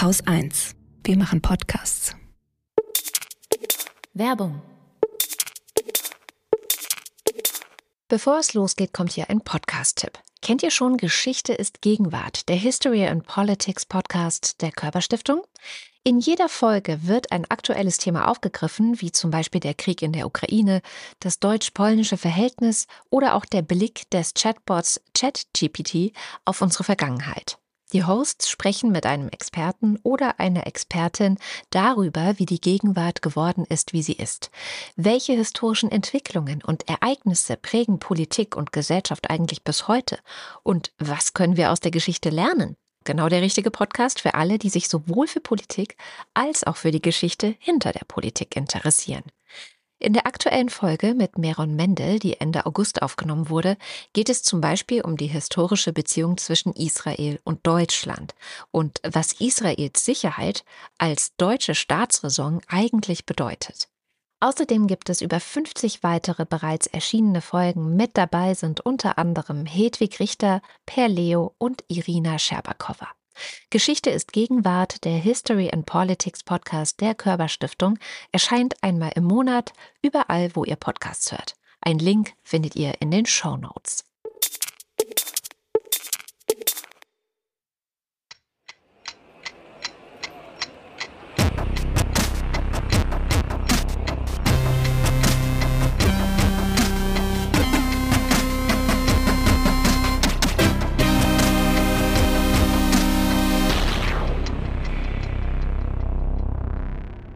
Haus 1. Wir machen Podcasts. Werbung. Bevor es losgeht, kommt hier ein Podcast-Tipp. Kennt ihr schon Geschichte ist Gegenwart, der History and Politics Podcast der Körperstiftung? In jeder Folge wird ein aktuelles Thema aufgegriffen, wie zum Beispiel der Krieg in der Ukraine, das deutsch-polnische Verhältnis oder auch der Blick des Chatbots ChatGPT auf unsere Vergangenheit. Die Hosts sprechen mit einem Experten oder einer Expertin darüber, wie die Gegenwart geworden ist, wie sie ist. Welche historischen Entwicklungen und Ereignisse prägen Politik und Gesellschaft eigentlich bis heute? Und was können wir aus der Geschichte lernen? Genau der richtige Podcast für alle, die sich sowohl für Politik als auch für die Geschichte hinter der Politik interessieren. In der aktuellen Folge mit Meron Mendel, die Ende August aufgenommen wurde, geht es zum Beispiel um die historische Beziehung zwischen Israel und Deutschland und was Israels Sicherheit als deutsche Staatsräson eigentlich bedeutet. Außerdem gibt es über 50 weitere bereits erschienene Folgen. Mit dabei sind unter anderem Hedwig Richter, Per Leo und Irina Scherbakowa. Geschichte ist Gegenwart, der History and Politics Podcast der Körperstiftung, erscheint einmal im Monat überall, wo ihr Podcasts hört. Ein Link findet ihr in den Show Notes.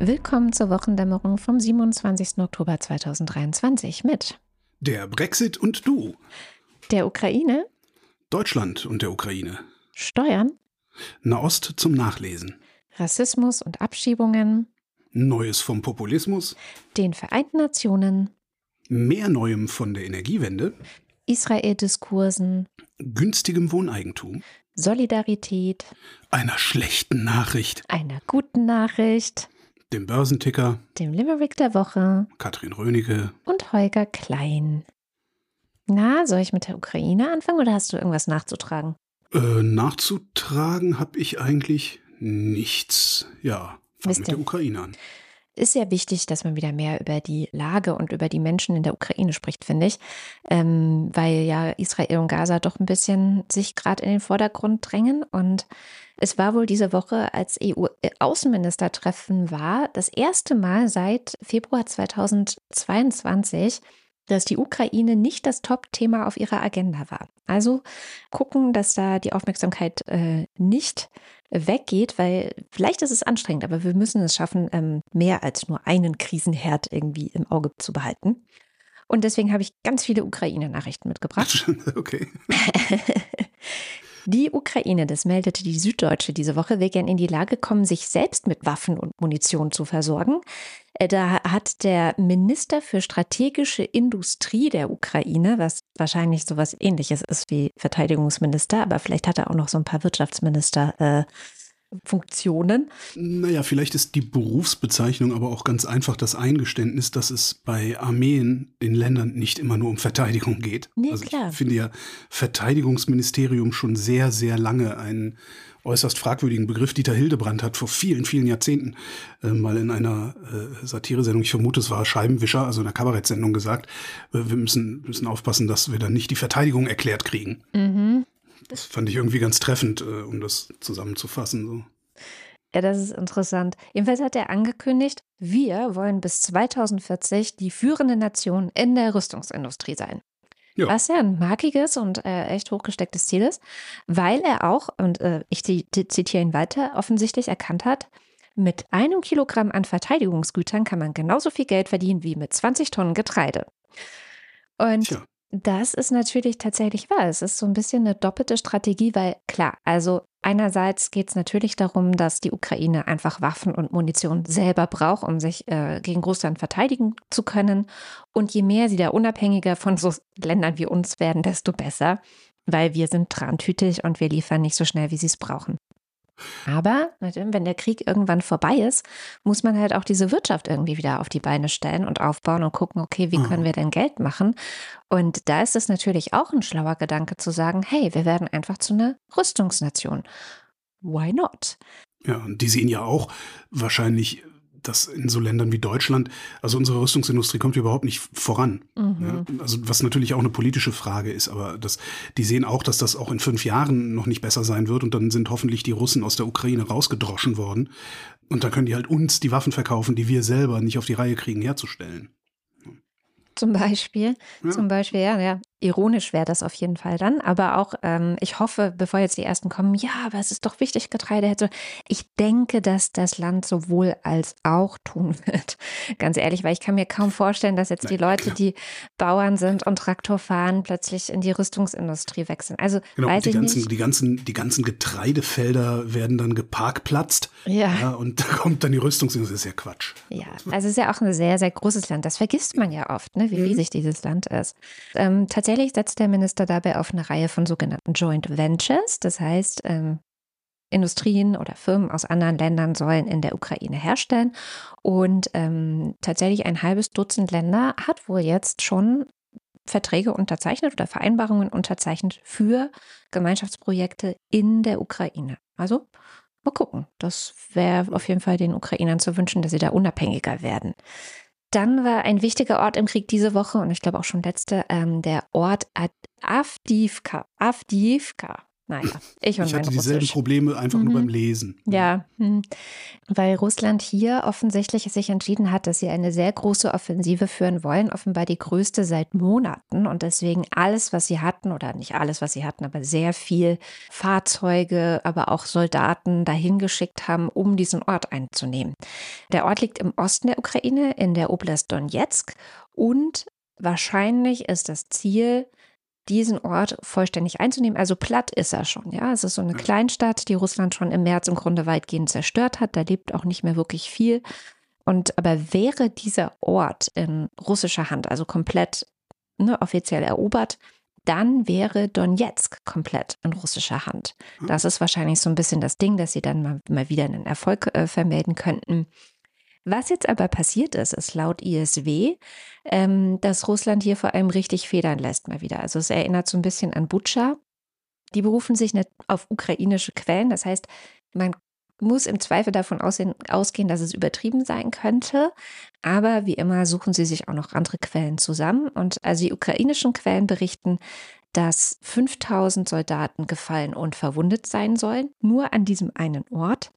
Willkommen zur Wochendämmerung vom 27. Oktober 2023 mit der Brexit und du, der Ukraine, Deutschland und der Ukraine, Steuern, Nahost zum Nachlesen, Rassismus und Abschiebungen, Neues vom Populismus, den Vereinten Nationen, mehr Neuem von der Energiewende, Israel-Diskursen, günstigem Wohneigentum, Solidarität, einer schlechten Nachricht, einer guten Nachricht, dem Börsenticker, dem Limerick der Woche, Katrin Rönecke und Holger Klein. Na, soll ich mit der Ukraine anfangen oder hast du irgendwas nachzutragen? Äh, nachzutragen habe ich eigentlich nichts. Ja, fang mit der Ukraine an. Ist ja wichtig, dass man wieder mehr über die Lage und über die Menschen in der Ukraine spricht, finde ich, ähm, weil ja Israel und Gaza doch ein bisschen sich gerade in den Vordergrund drängen und es war wohl diese Woche, als EU-Außenministertreffen war, das erste Mal seit Februar 2022, dass die Ukraine nicht das Top-Thema auf ihrer Agenda war. Also gucken, dass da die Aufmerksamkeit äh, nicht weggeht, weil vielleicht ist es anstrengend, aber wir müssen es schaffen, ähm, mehr als nur einen Krisenherd irgendwie im Auge zu behalten. Und deswegen habe ich ganz viele Ukraine-Nachrichten mitgebracht. Okay. Die Ukraine, das meldete die Süddeutsche diese Woche, will gern in die Lage kommen, sich selbst mit Waffen und Munition zu versorgen. Äh, da hat der Minister für strategische Industrie der Ukraine, was wahrscheinlich so was ähnliches ist wie Verteidigungsminister, aber vielleicht hat er auch noch so ein paar Wirtschaftsminister äh, Funktionen. Naja, vielleicht ist die Berufsbezeichnung aber auch ganz einfach das Eingeständnis, dass es bei Armeen in Ländern nicht immer nur um Verteidigung geht. Nee, also klar. Ich finde ja Verteidigungsministerium schon sehr, sehr lange einen äußerst fragwürdigen Begriff. Dieter Hildebrand hat vor vielen, vielen Jahrzehnten äh, mal in einer äh, Satiresendung, ich vermute, es war Scheibenwischer, also in einer Kabarettsendung gesagt, äh, wir müssen, müssen aufpassen, dass wir dann nicht die Verteidigung erklärt kriegen. Mhm. Das fand ich irgendwie ganz treffend, äh, um das zusammenzufassen. So. Ja, das ist interessant. Jedenfalls hat er angekündigt, wir wollen bis 2040 die führende Nation in der Rüstungsindustrie sein. Ja. Was ja ein markiges und äh, echt hochgestecktes Ziel ist, weil er auch, und äh, ich zitiere ihn weiter, offensichtlich erkannt hat, mit einem Kilogramm an Verteidigungsgütern kann man genauso viel Geld verdienen wie mit 20 Tonnen Getreide. Und Tja. Das ist natürlich tatsächlich wahr. Es ist so ein bisschen eine doppelte Strategie, weil klar, also einerseits geht es natürlich darum, dass die Ukraine einfach Waffen und Munition selber braucht, um sich äh, gegen Russland verteidigen zu können. Und je mehr sie da unabhängiger von so Ländern wie uns werden, desto besser, weil wir sind trantütig und wir liefern nicht so schnell, wie sie es brauchen. Aber wenn der Krieg irgendwann vorbei ist, muss man halt auch diese Wirtschaft irgendwie wieder auf die Beine stellen und aufbauen und gucken, okay, wie können mhm. wir denn Geld machen? Und da ist es natürlich auch ein schlauer Gedanke zu sagen, hey, wir werden einfach zu einer Rüstungsnation. Why not? Ja, und die sehen ja auch wahrscheinlich dass in so Ländern wie Deutschland, also unsere Rüstungsindustrie kommt überhaupt nicht voran. Mhm. Ja, also was natürlich auch eine politische Frage ist, aber das, die sehen auch, dass das auch in fünf Jahren noch nicht besser sein wird und dann sind hoffentlich die Russen aus der Ukraine rausgedroschen worden. Und dann können die halt uns die Waffen verkaufen, die wir selber nicht auf die Reihe kriegen, herzustellen. Zum Beispiel, ja. zum Beispiel, ja, ja, ironisch wäre das auf jeden Fall dann. Aber auch, ähm, ich hoffe, bevor jetzt die ersten kommen, ja, aber es ist doch wichtig, Getreide hätte. Ich denke, dass das Land sowohl als auch tun wird. Ganz ehrlich, weil ich kann mir kaum vorstellen, dass jetzt die Leute, die Bauern sind und Traktor fahren, plötzlich in die Rüstungsindustrie wechseln. Also genau, weiß die ich ganzen, nicht. Die ganzen, die ganzen Getreidefelder werden dann geparkplatzt. Ja. ja. Und da kommt dann die Rüstungsindustrie. Das ist ja Quatsch. Ja, also es ist ja auch ein sehr, sehr großes Land. Das vergisst man ja oft, ne, wie mhm. riesig dieses Land ist. Ähm, tatsächlich Tatsächlich setzt der Minister dabei auf eine Reihe von sogenannten Joint Ventures. Das heißt, ähm, Industrien oder Firmen aus anderen Ländern sollen in der Ukraine herstellen. Und ähm, tatsächlich ein halbes Dutzend Länder hat wohl jetzt schon Verträge unterzeichnet oder Vereinbarungen unterzeichnet für Gemeinschaftsprojekte in der Ukraine. Also mal gucken. Das wäre auf jeden Fall den Ukrainern zu wünschen, dass sie da unabhängiger werden. Dann war ein wichtiger Ort im Krieg diese Woche und ich glaube auch schon letzte, ähm, der Ort Avdivka. Avdivka. Naja, ich und Ich hatte dieselben Russisch. Probleme einfach Mhm. nur beim Lesen. Ja, hm. weil Russland hier offensichtlich sich entschieden hat, dass sie eine sehr große Offensive führen wollen, offenbar die größte seit Monaten und deswegen alles, was sie hatten, oder nicht alles, was sie hatten, aber sehr viel Fahrzeuge, aber auch Soldaten dahin geschickt haben, um diesen Ort einzunehmen. Der Ort liegt im Osten der Ukraine, in der Oblast Donetsk und wahrscheinlich ist das Ziel, diesen Ort vollständig einzunehmen. Also platt ist er schon, ja. Es ist so eine Kleinstadt, die Russland schon im März im Grunde weitgehend zerstört hat. Da lebt auch nicht mehr wirklich viel. Und aber wäre dieser Ort in russischer Hand, also komplett ne, offiziell erobert, dann wäre Donetsk komplett in russischer Hand. Das ist wahrscheinlich so ein bisschen das Ding, dass sie dann mal, mal wieder einen Erfolg äh, vermelden könnten. Was jetzt aber passiert ist, ist laut ISW, ähm, dass Russland hier vor allem richtig federn lässt mal wieder. Also es erinnert so ein bisschen an Butscha. Die berufen sich nicht auf ukrainische Quellen. Das heißt, man muss im Zweifel davon aussehen, ausgehen, dass es übertrieben sein könnte. Aber wie immer suchen sie sich auch noch andere Quellen zusammen. Und also die ukrainischen Quellen berichten, dass 5000 Soldaten gefallen und verwundet sein sollen, nur an diesem einen Ort.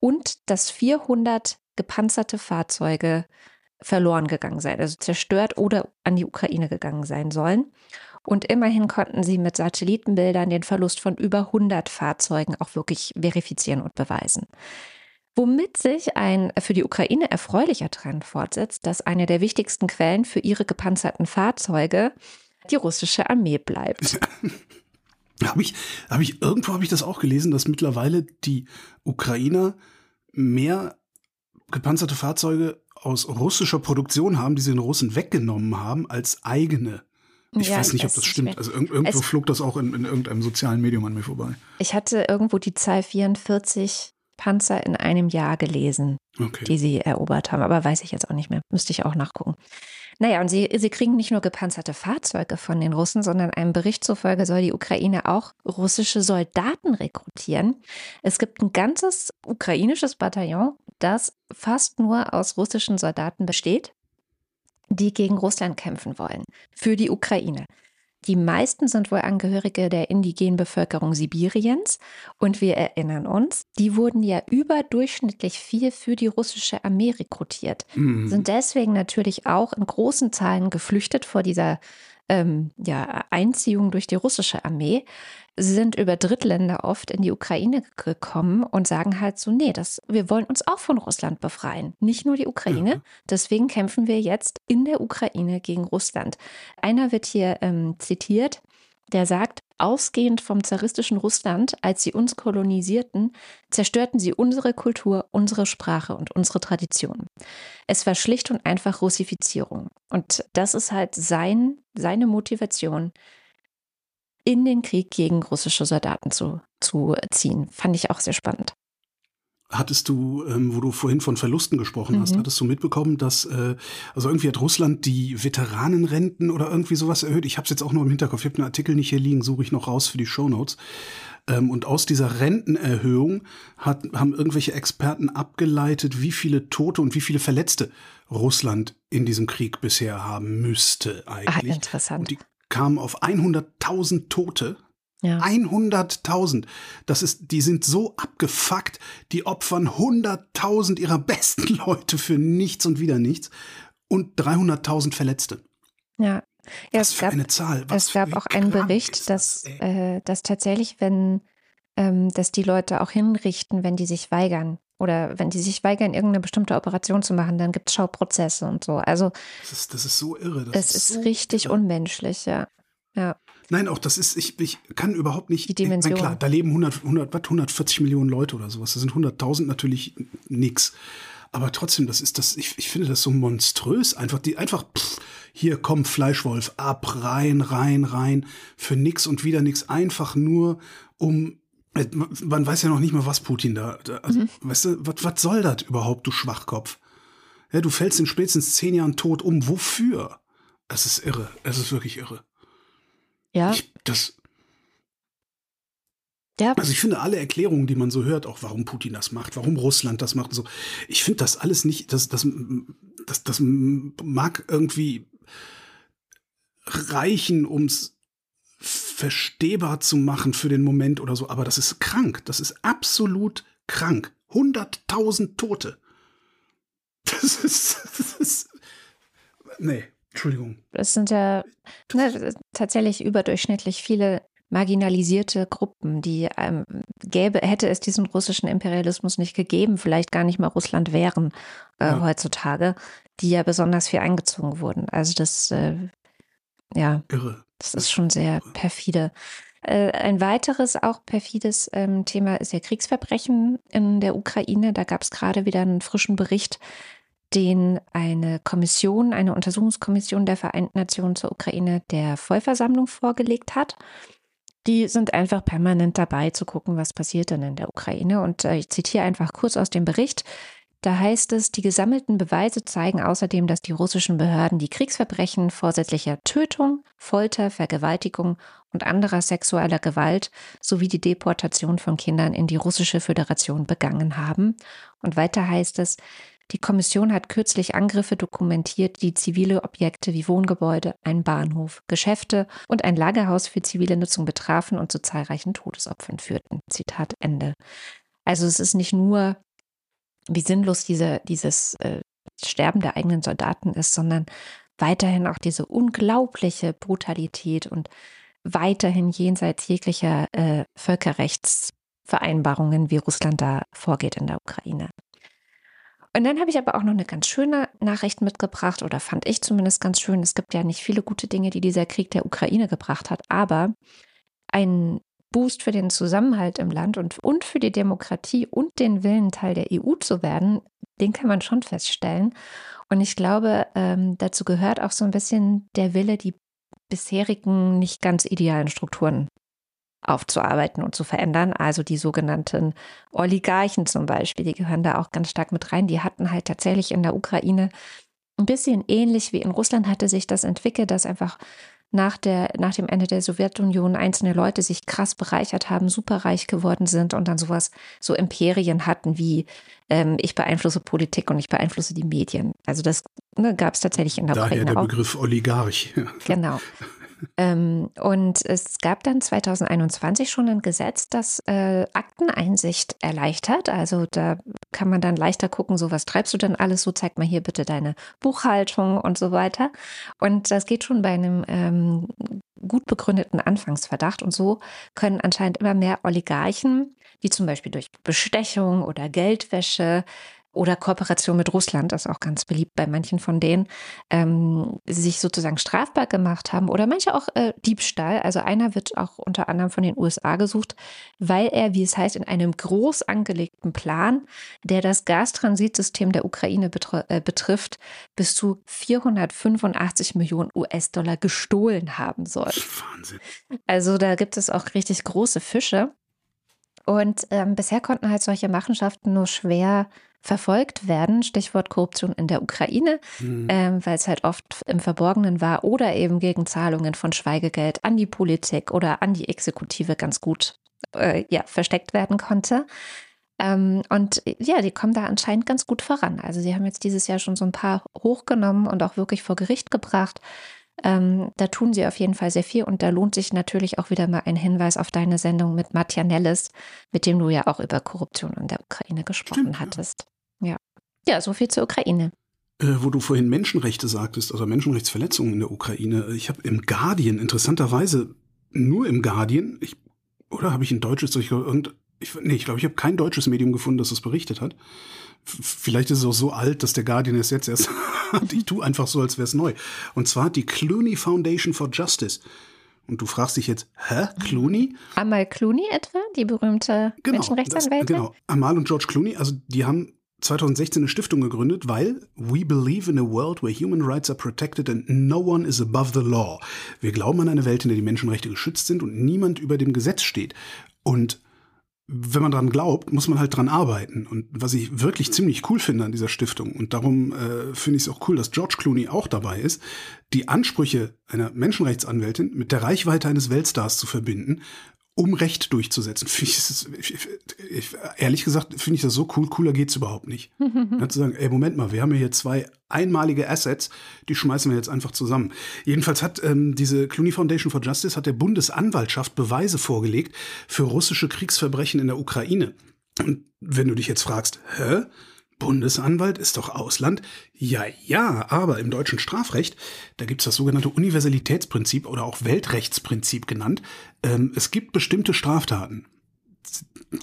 Und dass 400 gepanzerte Fahrzeuge verloren gegangen sein, also zerstört oder an die Ukraine gegangen sein sollen. Und immerhin konnten sie mit Satellitenbildern den Verlust von über 100 Fahrzeugen auch wirklich verifizieren und beweisen. Womit sich ein für die Ukraine erfreulicher Trend fortsetzt, dass eine der wichtigsten Quellen für ihre gepanzerten Fahrzeuge die russische Armee bleibt. Habe ich, habe ich, irgendwo habe ich das auch gelesen, dass mittlerweile die Ukrainer mehr gepanzerte Fahrzeuge aus russischer Produktion haben, die sie den Russen weggenommen haben, als eigene. Ich Ja, weiß nicht, ob das stimmt. Also irg irgendwo Es- flog das auch in, in irgendeinem sozialen Medium an mir vorbei. Ich hatte irgendwo die Zahl 44 Panzer in einem Jahr gelesen. Okay. die sie erobert haben. Aber weiß ich jetzt auch nicht mehr. Müsste ich auch nachgucken. Naja, und sie, sie kriegen nicht nur gepanzerte Fahrzeuge von den Russen, sondern einem Bericht zufolge soll die Ukraine auch russische Soldaten rekrutieren. Es gibt ein ganzes ukrainisches Bataillon, das fast nur aus russischen Soldaten besteht, die gegen Russland kämpfen wollen. Für die Ukraine. Die meisten sind wohl Angehörige der indigenen Bevölkerung Sibiriens. Und wir erinnern uns, die wurden ja überdurchschnittlich viel für die russische Armee rekrutiert, Mhm. sind deswegen natürlich auch in großen Zahlen geflüchtet vor dieser ähm, ja, Einziehung durch die russische Armee, sind über Drittländer oft in die Ukraine gekommen und sagen halt so, nee, das, wir wollen uns auch von Russland befreien, nicht nur die Ukraine. Ja. Deswegen kämpfen wir jetzt in der Ukraine gegen Russland. Einer wird hier ähm, zitiert, der sagt, ausgehend vom zaristischen Russland, als sie uns kolonisierten, zerstörten sie unsere Kultur, unsere Sprache und unsere Traditionen. Es war schlicht und einfach Russifizierung. Und das ist halt sein, seine Motivation, in den Krieg gegen russische Soldaten zu, zu ziehen. Fand ich auch sehr spannend. hattest du, ähm, wo du vorhin von Verlusten gesprochen hast, Mhm. hattest du mitbekommen, dass äh, also irgendwie hat Russland die Veteranenrenten oder irgendwie sowas erhöht. Ich habe es jetzt auch nur im Hinterkopf. Ich habe den Artikel nicht hier liegen, suche ich noch raus für die Shownotes. Ähm, und aus dieser Rentenerhöhung hat, haben irgendwelche Experten abgeleitet, wie viele Tote und wie viele Verletzte Russland in diesem Krieg bisher haben müsste Ah, eigentlich. interessant. Und die kamen auf 100.000 Tote. Ja. 100.000. Das ist, die sind so abgefuckt, die opfern 100.000 ihrer besten Leute für nichts und wieder nichts und 300.000 Verletzte. ja. Ja, Was es für gab, eine Zahl. Was es gab auch einen Bericht, dass, das, äh, dass tatsächlich, wenn, ähm, dass die Leute auch hinrichten, wenn die sich weigern. Oder wenn die sich weigern, irgendeine bestimmte Operation zu machen, dann gibt es Schauprozesse und so. Also das, ist, das ist so irre. Das es ist so richtig irre. unmenschlich, ja. Ja, Nein, auch das ist, ich, ich kann überhaupt nicht. Die Dimension. Ich mein, klar, da leben 100, 100, was, 140 Millionen Leute oder sowas. Das sind 100.000 natürlich nix. Aber trotzdem, das ist das, ich, ich finde das so monströs. Einfach, die, einfach, pff, hier komm, Fleischwolf, ab, rein, rein, rein, für nix und wieder nix. Einfach nur, um, man weiß ja noch nicht mal, was Putin da, da also, Mhm. weißt du, was, was soll das überhaupt, du Schwachkopf? Ja, du fällst in spätestens zehn Jahren tot um. Wofür? Es ist irre. Es ist wirklich irre. ja, Ich, das, ja. also ich finde alle Erklärungen, die man so hört, auch warum Putin das macht, warum Russland das macht und so, ich finde das alles nicht, das, das, das, das mag irgendwie reichen, um es verstehbar zu machen für den Moment oder so, aber das ist krank, das ist absolut krank. 100.000 Tote. Das ist, das ist, nee, Entschuldigung. Es sind ja ne, tatsächlich überdurchschnittlich viele marginalisierte Gruppen, die ähm, gäbe, hätte es diesen russischen Imperialismus nicht gegeben, vielleicht gar nicht mal Russland wären äh, Ja. heutzutage, die ja besonders viel eingezogen wurden. Also das, äh, ja, Irre. Das ist schon sehr perfide. Äh, ein weiteres auch perfides ähm, Thema ist ja Kriegsverbrechen in der Ukraine. Da gab es gerade wieder einen frischen Bericht, den eine Kommission, eine Untersuchungskommission der Vereinten Nationen zur Ukraine der Vollversammlung vorgelegt hat. Die sind einfach permanent dabei zu gucken, was passiert denn in der Ukraine. Und äh, ich zitiere einfach kurz aus dem Bericht. Da heißt es, die gesammelten Beweise zeigen außerdem, dass die russischen Behörden die Kriegsverbrechen vorsätzlicher Tötung, Folter, Vergewaltigung und anderer sexueller Gewalt sowie die Deportation von Kindern in die russische Föderation begangen haben. Und weiter heißt es, die Kommission hat kürzlich Angriffe dokumentiert, die zivile Objekte wie Wohngebäude, ein Bahnhof, Geschäfte und ein Lagerhaus für zivile Nutzung betrafen und zu zahlreichen Todesopfern führten. Zitat Ende. Also es ist nicht nur, wie sinnlos diese, dieses äh, Sterben der eigenen Soldaten ist, sondern weiterhin auch diese unglaubliche Brutalität und weiterhin jenseits jeglicher äh, Völkerrechtsvereinbarungen, wie Russland da vorgeht in der Ukraine. Und dann habe ich aber auch noch eine ganz schöne Nachricht mitgebracht, oder fand ich zumindest ganz schön. Es gibt ja nicht viele gute Dinge, die dieser Krieg der Ukraine gebracht hat, aber ein Boost für den Zusammenhalt im Land und, und für die Demokratie und den Willen, Teil der EU zu werden, den kann man schon feststellen. Und ich glaube, ähm, dazu gehört auch so ein bisschen der Wille, die bisherigen nicht ganz idealen Strukturen aufzuarbeiten und zu verändern. Also die sogenannten Oligarchen zum Beispiel, die gehören da auch ganz stark mit rein. Die hatten halt tatsächlich in der Ukraine ein bisschen ähnlich wie in Russland hatte sich das entwickelt, dass einfach nach, der, nach dem Ende der Sowjetunion einzelne Leute sich krass bereichert haben, superreich geworden sind und dann sowas, so Imperien hatten wie ähm, ich beeinflusse Politik und ich beeinflusse die Medien. Also das ne, gab es tatsächlich in der Daher Ukraine der auch. Begriff Oligarch. Genau. Ähm, und es gab dann 2021 schon ein Gesetz, das äh, Akteneinsicht erleichtert. Also da kann man dann leichter gucken, so was treibst du denn alles, so zeig mal hier bitte deine Buchhaltung und so weiter. Und das geht schon bei einem ähm, gut begründeten Anfangsverdacht. Und so können anscheinend immer mehr Oligarchen, die zum Beispiel durch Bestechung oder Geldwäsche oder Kooperation mit Russland, das ist auch ganz beliebt bei manchen von denen, ähm, sich sozusagen strafbar gemacht haben oder manche auch äh, Diebstahl. Also einer wird auch unter anderem von den USA gesucht, weil er, wie es heißt, in einem groß angelegten Plan, der das Gastransitsystem der Ukraine betr äh, betrifft, bis zu 485 Millionen US-Dollar gestohlen haben soll. Wahnsinn. Also da gibt es auch richtig große Fische. Und ähm, bisher konnten halt solche Machenschaften nur schwer verfolgt werden, Stichwort Korruption in der Ukraine, mhm. ähm, weil es halt oft im Verborgenen war oder eben gegen Zahlungen von Schweigegeld an die Politik oder an die Exekutive ganz gut äh, ja, versteckt werden konnte. Ähm, und ja, die kommen da anscheinend ganz gut voran. Also sie haben jetzt dieses Jahr schon so ein paar hochgenommen und auch wirklich vor Gericht gebracht. Ähm, da tun sie auf jeden Fall sehr viel und da lohnt sich natürlich auch wieder mal ein Hinweis auf deine Sendung mit Matja Nellis, mit dem du ja auch über Korruption in der Ukraine gesprochen Stimmt, hattest. Ja. Ja, so viel zur Ukraine. Äh, wo du vorhin Menschenrechte sagtest, also Menschenrechtsverletzungen in der Ukraine. Ich habe im Guardian, interessanterweise nur im Guardian, ich, oder habe ich ein deutsches, ich, und, ich, nee, ich glaube, ich habe kein deutsches Medium gefunden, das es berichtet hat. Vielleicht ist es auch so alt, dass der Guardian es jetzt erst hat. Ich tue einfach so, als wäre es neu. Und zwar die Clooney Foundation for Justice. Und du fragst dich jetzt, hä, Clooney? Amal Clooney etwa, die berühmte genau, Menschenrechtsanwältin? genau, Amal und George Clooney, also die haben 2016 eine Stiftung gegründet, weil we believe in a world where human rights are protected and no one is above the law. Wir glauben an eine Welt, in der die Menschenrechte geschützt sind und niemand über dem Gesetz steht. Und wenn man dran glaubt, muss man halt dran arbeiten. Und was ich wirklich ziemlich cool finde an dieser Stiftung, und darum äh, finde ich es auch cool, dass George Clooney auch dabei ist, die Ansprüche einer Menschenrechtsanwältin mit der Reichweite eines Weltstars zu verbinden um Recht durchzusetzen. Ich, ich, ich, ehrlich gesagt finde ich das so cool. Cooler geht's überhaupt nicht. ja, zu sagen, ey, Moment mal, wir haben hier zwei einmalige Assets, die schmeißen wir jetzt einfach zusammen. Jedenfalls hat ähm, diese Clooney Foundation for Justice hat der Bundesanwaltschaft Beweise vorgelegt für russische Kriegsverbrechen in der Ukraine. Und wenn du dich jetzt fragst, hä? Bundesanwalt ist doch Ausland? Ja, ja, aber im deutschen Strafrecht, da gibt es das sogenannte Universalitätsprinzip oder auch Weltrechtsprinzip genannt. Ähm, es gibt bestimmte Straftaten.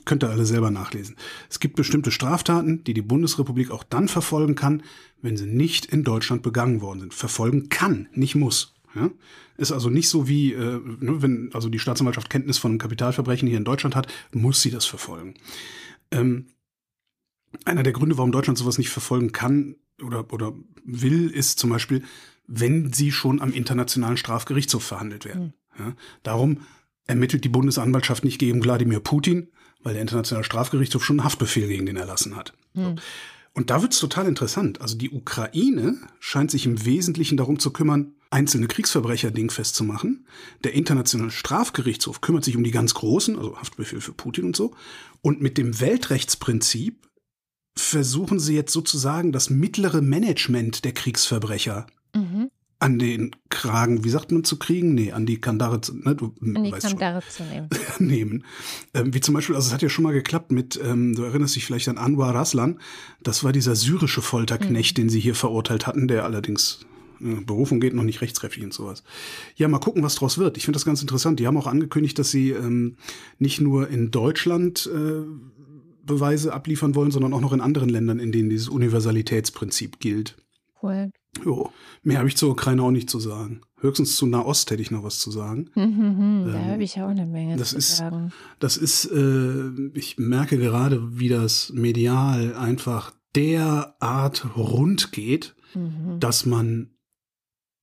Könnt ihr alle selber nachlesen. Es gibt bestimmte Straftaten, die die Bundesrepublik auch dann verfolgen kann, wenn sie nicht in Deutschland begangen worden sind. Verfolgen kann, nicht muss. Ja? Ist also nicht so wie, äh, ne, wenn also die Staatsanwaltschaft Kenntnis von Kapitalverbrechen hier in Deutschland hat, muss sie das verfolgen. Ähm, einer der Gründe, warum Deutschland sowas nicht verfolgen kann oder, oder will, ist zum Beispiel, wenn sie schon am Internationalen Strafgerichtshof verhandelt werden. Mhm. Ja, darum ermittelt die Bundesanwaltschaft nicht gegen Wladimir Putin, weil der Internationale Strafgerichtshof schon einen Haftbefehl gegen den erlassen hat. Mhm. Und da wird's total interessant. Also die Ukraine scheint sich im Wesentlichen darum zu kümmern, einzelne Kriegsverbrecher dingfest zu machen. Der Internationale Strafgerichtshof kümmert sich um die ganz großen, also Haftbefehl für Putin und so. Und mit dem Weltrechtsprinzip versuchen sie jetzt sozusagen das mittlere Management der Kriegsverbrecher mhm. an den Kragen, wie sagt man zu kriegen? Nee, an die Kandare zu, ne, du an die Kandare zu nehmen. nehmen. Ähm, wie zum Beispiel, also es hat ja schon mal geklappt mit, ähm, du erinnerst dich vielleicht an Anwar Raslan, das war dieser syrische Folterknecht, mhm. den sie hier verurteilt hatten, der allerdings äh, Berufung geht noch nicht rechtskräftig und sowas. Ja, mal gucken, was draus wird. Ich finde das ganz interessant. Die haben auch angekündigt, dass sie ähm, nicht nur in Deutschland äh, Beweise abliefern wollen, sondern auch noch in anderen Ländern, in denen dieses Universalitätsprinzip gilt. Cool. Jo, mehr habe ich zur Ukraine auch nicht zu sagen. Höchstens zu Nahost hätte ich noch was zu sagen. Mhm, da ähm, habe ich auch eine Menge das zu ist, sagen. Das ist, äh, ich merke gerade, wie das medial einfach derart rund geht, mhm. dass man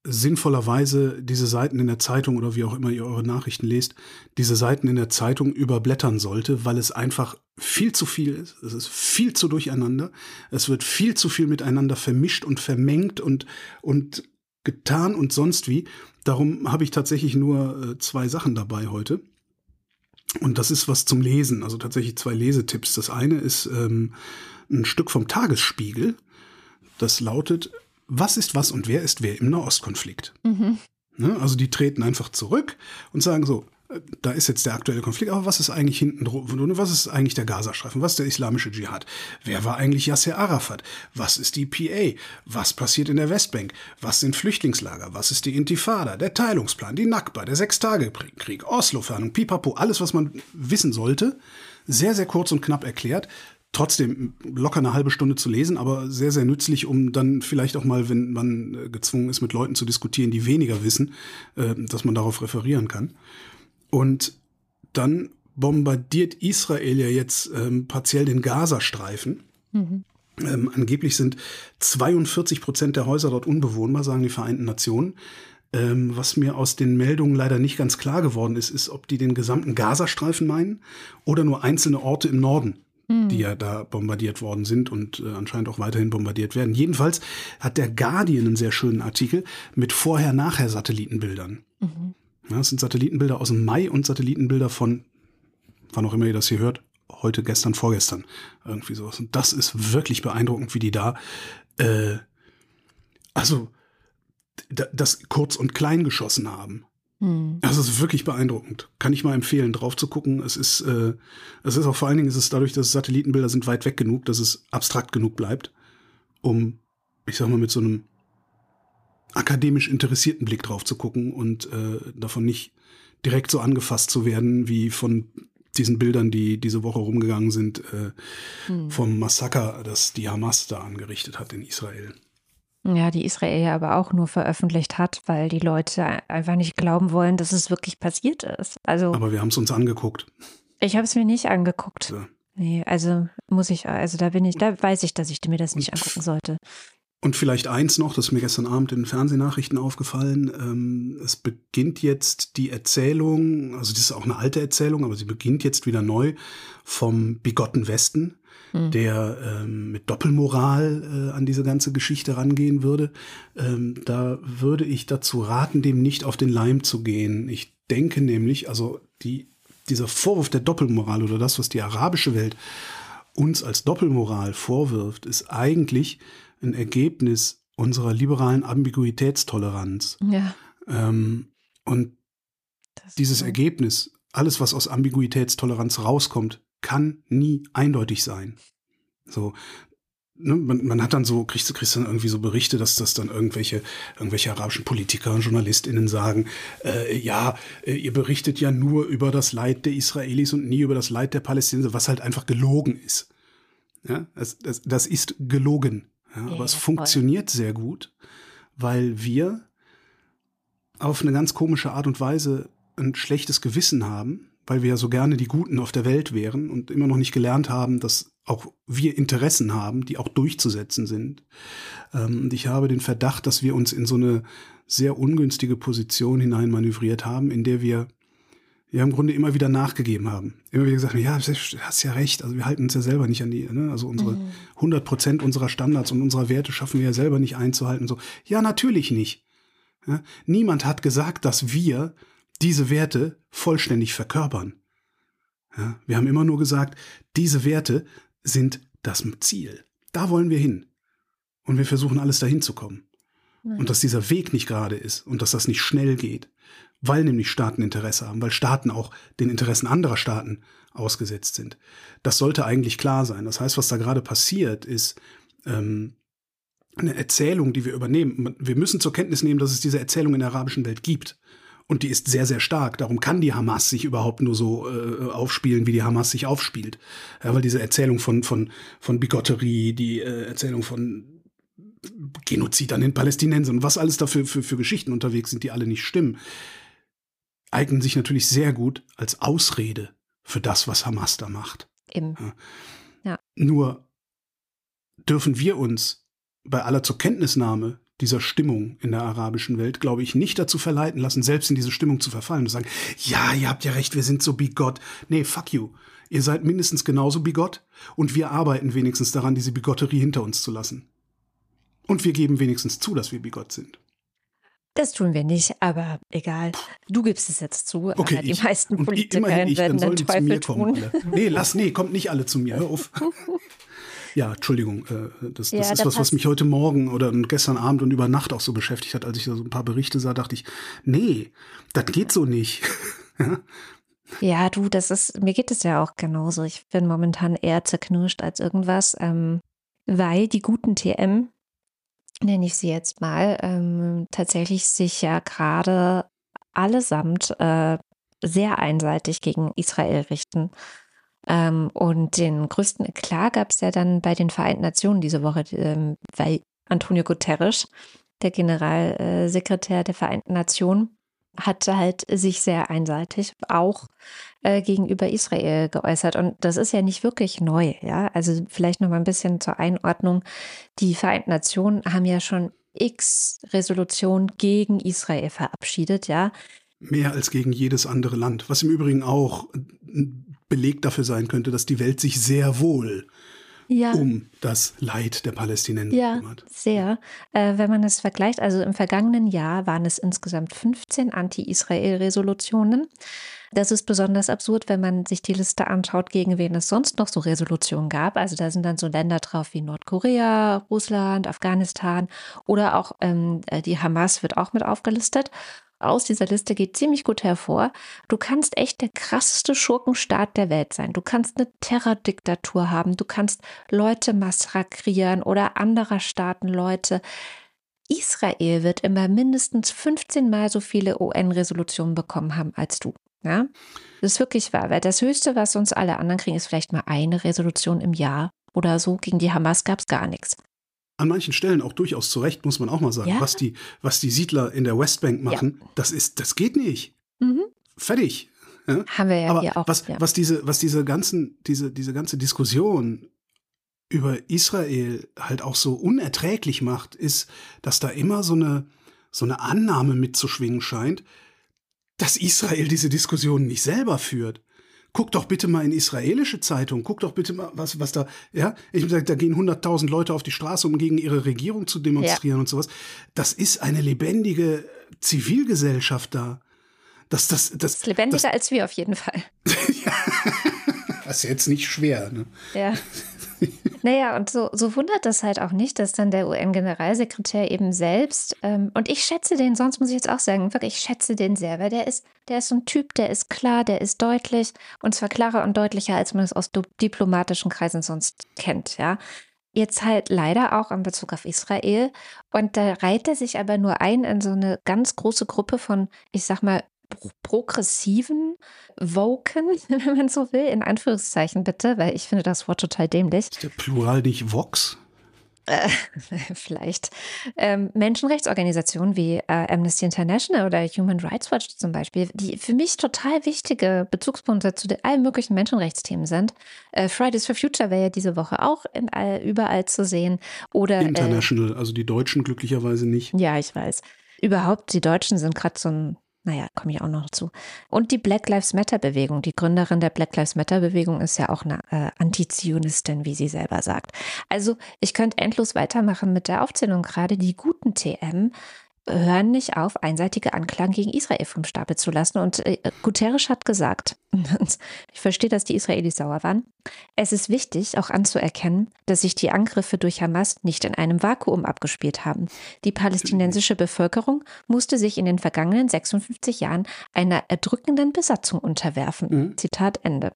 sinnvollerweise diese Seiten in der Zeitung oder wie auch immer ihr eure Nachrichten lest, diese Seiten in der Zeitung überblättern sollte, weil es einfach viel zu viel ist. Es ist viel zu durcheinander. Es wird viel zu viel miteinander vermischt und vermengt und, und getan und sonst wie. Darum habe ich tatsächlich nur äh, zwei Sachen dabei heute. Und das ist was zum Lesen, also tatsächlich zwei Lesetipps. Das eine ist ähm, ein Stück vom Tagesspiegel. Das lautet was ist was und wer ist wer im Nahostkonflikt. Mhm. Ne? Also die treten einfach zurück und sagen so, äh, da ist jetzt der aktuelle Konflikt, aber was ist eigentlich hinten drum? Was ist eigentlich der Gazastreifen? Was ist der islamische Dschihad? Wer war eigentlich Yasser Arafat? Was ist die PA? Was passiert in der Westbank? Was sind Flüchtlingslager? Was ist die Intifada? Der Teilungsplan, die Nakba, der Sechstagekrieg, Oslo-Fernung, Pipapo, alles, was man wissen sollte, sehr, sehr kurz und knapp erklärt trotzdem locker eine halbe Stunde zu lesen, aber sehr, sehr nützlich, um dann vielleicht auch mal, wenn man äh, gezwungen ist, mit Leuten zu diskutieren, die weniger wissen, äh, dass man darauf referieren kann. Und dann bombardiert Israel ja jetzt ähm, partiell den Gazastreifen. Mhm. Ähm, angeblich sind 42 Prozent der Häuser dort unbewohnbar, sagen die Vereinten Nationen. Ähm, was mir aus den Meldungen leider nicht ganz klar geworden ist, ist, ob die den gesamten Gazastreifen meinen oder nur einzelne Orte im Norden, mhm. die ja da bombardiert worden sind und äh, anscheinend auch weiterhin bombardiert werden. Jedenfalls hat der Guardian einen sehr schönen Artikel mit Vorher-Nachher-Satellitenbildern. Mhm. Ja, das sind Satellitenbilder aus dem Mai und Satellitenbilder von, wann auch immer ihr das hier hört, heute, gestern, vorgestern. Irgendwie sowas. Und das ist wirklich beeindruckend, wie die da, äh, also das kurz und klein geschossen haben. Hm. Das ist wirklich beeindruckend. Kann ich mal empfehlen, drauf zu gucken. Es ist, äh, es ist auch vor allen Dingen, ist es dadurch, dass Satellitenbilder sind weit weg genug, dass es abstrakt genug bleibt, um, ich sag mal, mit so einem akademisch interessierten Blick drauf zu gucken und äh, davon nicht direkt so angefasst zu werden wie von diesen Bildern, die diese Woche rumgegangen sind, äh, hm. vom Massaker, das die Hamas da angerichtet hat in Israel. Ja, die Israel ja aber auch nur veröffentlicht hat, weil die Leute einfach nicht glauben wollen, dass es wirklich passiert ist. Also, aber wir haben es uns angeguckt. Ich habe es mir nicht angeguckt. So. Nee, also muss ich, also da bin ich, da weiß ich, dass ich mir das nicht angucken sollte. Und vielleicht eins noch, das ist mir gestern Abend in den Fernsehnachrichten aufgefallen. Ähm, es beginnt jetzt die Erzählung, also das ist auch eine alte Erzählung, aber sie beginnt jetzt wieder neu vom bigotten Westen mhm. der ähm, mit Doppelmoral äh, an diese ganze Geschichte rangehen würde. Ähm, da würde ich dazu raten, dem nicht auf den Leim zu gehen. Ich denke nämlich, also die, dieser Vorwurf der Doppelmoral oder das, was die arabische Welt uns als Doppelmoral vorwirft, ist eigentlich ein Ergebnis unserer liberalen Ambiguitätstoleranz. Ja. Ähm, und dieses so. Ergebnis, alles, was aus Ambiguitätstoleranz rauskommt, kann nie eindeutig sein. So, ne, man, man hat dann so, kriegst kriegst dann irgendwie so Berichte, dass das dann irgendwelche, irgendwelche arabischen Politiker und JournalistInnen sagen, äh, ja, äh, ihr berichtet ja nur über das Leid der Israelis und nie über das Leid der Palästinenser, was halt einfach gelogen ist. Ja, das, das, das ist gelogen. Ja, ja, aber es funktioniert voll. sehr gut, weil wir auf eine ganz komische Art und Weise ein schlechtes Gewissen haben, weil wir ja so gerne die Guten auf der Welt wären und immer noch nicht gelernt haben, dass auch wir Interessen haben, die auch durchzusetzen sind. Ähm, und ich habe den Verdacht, dass wir uns in so eine sehr ungünstige Position hineinmanövriert haben, in der wir ja im Grunde immer wieder nachgegeben haben. Immer wieder gesagt, ja, du hast ja recht, also wir halten uns ja selber nicht an die, ne? also unsere mhm. 100 Prozent unserer Standards und unserer Werte schaffen wir ja selber nicht einzuhalten. So, ja, natürlich nicht. Ja? Niemand hat gesagt, dass wir diese Werte vollständig verkörpern. Ja, wir haben immer nur gesagt, diese Werte sind das Ziel. Da wollen wir hin. Und wir versuchen alles dahin zu kommen. Nein. Und dass dieser Weg nicht gerade ist und dass das nicht schnell geht, weil nämlich Staaten Interesse haben, weil Staaten auch den Interessen anderer Staaten ausgesetzt sind. Das sollte eigentlich klar sein. Das heißt, was da gerade passiert, ist ähm, eine Erzählung, die wir übernehmen. Wir müssen zur Kenntnis nehmen, dass es diese Erzählung in der arabischen Welt gibt. Und die ist sehr, sehr stark. Darum kann die Hamas sich überhaupt nur so äh, aufspielen, wie die Hamas sich aufspielt. Ja, weil diese Erzählung von, von, von Bigotterie, die äh, Erzählung von Genozid an den Palästinensern und was alles dafür für, für Geschichten unterwegs sind, die alle nicht stimmen, eignen sich natürlich sehr gut als Ausrede für das, was Hamas da macht. Eben. Ja. ja. Nur dürfen wir uns bei aller zur Kenntnisnahme dieser Stimmung in der arabischen Welt, glaube ich, nicht dazu verleiten lassen, selbst in diese Stimmung zu verfallen und zu sagen, ja, ihr habt ja recht, wir sind so bigott. Nee, fuck you. Ihr seid mindestens genauso bigott und wir arbeiten wenigstens daran, diese Bigotterie hinter uns zu lassen. Und wir geben wenigstens zu, dass wir bigott sind. Das tun wir nicht, aber egal. Du gibst es jetzt zu. Okay, die ich, meisten Politiker werden den Teufel tun. Alle. Nee, lass, nee, kommt nicht alle zu mir. Hör auf. Ja, Entschuldigung, äh, das, das ja, ist was, was mich heute Morgen oder gestern Abend und über Nacht auch so beschäftigt hat, als ich da so ein paar Berichte sah, dachte ich, nee, das geht so nicht. ja, du, das ist, mir geht es ja auch genauso. Ich bin momentan eher zerknirscht als irgendwas, ähm, weil die guten TM, nenne ich sie jetzt mal, ähm, tatsächlich sich ja gerade allesamt äh, sehr einseitig gegen Israel richten. Ähm, und den größten Eklat gab es ja dann bei den Vereinten Nationen diese Woche, ähm, weil Antonio Guterres, der Generalsekretär der Vereinten Nationen, hat halt sich sehr einseitig auch äh, gegenüber Israel geäußert. Und das ist ja nicht wirklich neu, ja. Also vielleicht noch mal ein bisschen zur Einordnung. Die Vereinten Nationen haben ja schon x Resolutionen gegen Israel verabschiedet, ja. Mehr als gegen jedes andere Land, was im Übrigen auch ein Beleg dafür sein könnte, dass die Welt sich sehr wohl ja. um das Leid der Palästinenser ja, kümmert. Sehr. Äh, wenn man es vergleicht, also im vergangenen Jahr waren es insgesamt 15 Anti-Israel-Resolutionen. Das ist besonders absurd, wenn man sich die Liste anschaut, gegen wen es sonst noch so Resolutionen gab. Also da sind dann so Länder drauf wie Nordkorea, Russland, Afghanistan oder auch ähm, äh, die Hamas wird auch mit aufgelistet aus dieser Liste geht ziemlich gut hervor. Du kannst echt der krasseste Schurkenstaat der Welt sein. Du kannst eine Terrordiktatur haben. Du kannst Leute massakrieren oder anderer Staaten Leute. Israel wird immer mindestens 15 Mal so viele UN-Resolutionen bekommen haben als du. Ja, das ist wirklich wahr, weil das Höchste, was uns alle anderen kriegen, ist vielleicht mal eine Resolution im Jahr oder so. Gegen die Hamas gab es gar nichts an manchen Stellen auch durchaus zu Recht, muss man auch mal sagen. Ja? Was, die, was die Siedler in der Westbank machen, ja. das ist, das geht nicht. Mhm. Fertig. Ja? Haben wir ja Aber hier auch. Was, was diese, was diese ganzen, diese, diese ganze Diskussion über Israel halt auch so unerträglich macht, ist, dass da immer so eine, so eine Annahme mitzuschwingen scheint, dass Israel diese Diskussion nicht selber führt guck doch bitte mal in israelische Zeitungen, guck doch bitte mal, was, was da, ja, ich sage, da gehen 100.000 Leute auf die Straße, um gegen ihre Regierung zu demonstrieren ja. und sowas. Das ist eine lebendige Zivilgesellschaft da. Das, das, das, das ist lebendiger das, als wir auf jeden Fall. ja. Das ist jetzt nicht schwer. Ne? Ja. Naja, und so, so wundert das halt auch nicht, dass dann der UN-Generalsekretär eben selbst, ähm, und ich schätze den, sonst muss ich jetzt auch sagen, wirklich, ich schätze den sehr, weil der ist, der ist so ein Typ, der ist klar, der ist deutlich und zwar klarer und deutlicher, als man es aus diplomatischen Kreisen sonst kennt, ja. Jetzt halt leider auch in Bezug auf Israel. Und da reiht er sich aber nur ein in so eine ganz große Gruppe von, ich sag mal, progressiven Woken, wenn man so will, in Anführungszeichen bitte, weil ich finde das Wort total dämlich. Ist der Plural nicht Vox? Äh, vielleicht ähm, Menschenrechtsorganisationen wie äh, Amnesty International oder Human Rights Watch zum Beispiel, die für mich total wichtige Bezugspunkte zu allen möglichen Menschenrechtsthemen sind. Äh, Fridays for Future wäre ja diese Woche auch all, überall zu sehen. Oder äh, International, also die Deutschen glücklicherweise nicht. Ja, ich weiß. Überhaupt, die Deutschen sind gerade so ein naja, komme ich auch noch dazu. Und die Black Lives Matter Bewegung. Die Gründerin der Black Lives Matter Bewegung ist ja auch eine äh, Antizionistin, wie sie selber sagt. Also ich könnte endlos weitermachen mit der Aufzählung. Gerade die guten TM hören nicht auf, einseitige Anklagen gegen Israel vom Stapel zu lassen. Und äh, Guterres hat gesagt, ich verstehe, dass die Israelis sauer waren, es ist wichtig, auch anzuerkennen, dass sich die Angriffe durch Hamas nicht in einem Vakuum abgespielt haben. Die palästinensische Bevölkerung musste sich in den vergangenen 56 Jahren einer erdrückenden Besatzung unterwerfen. Mhm. Zitat Ende.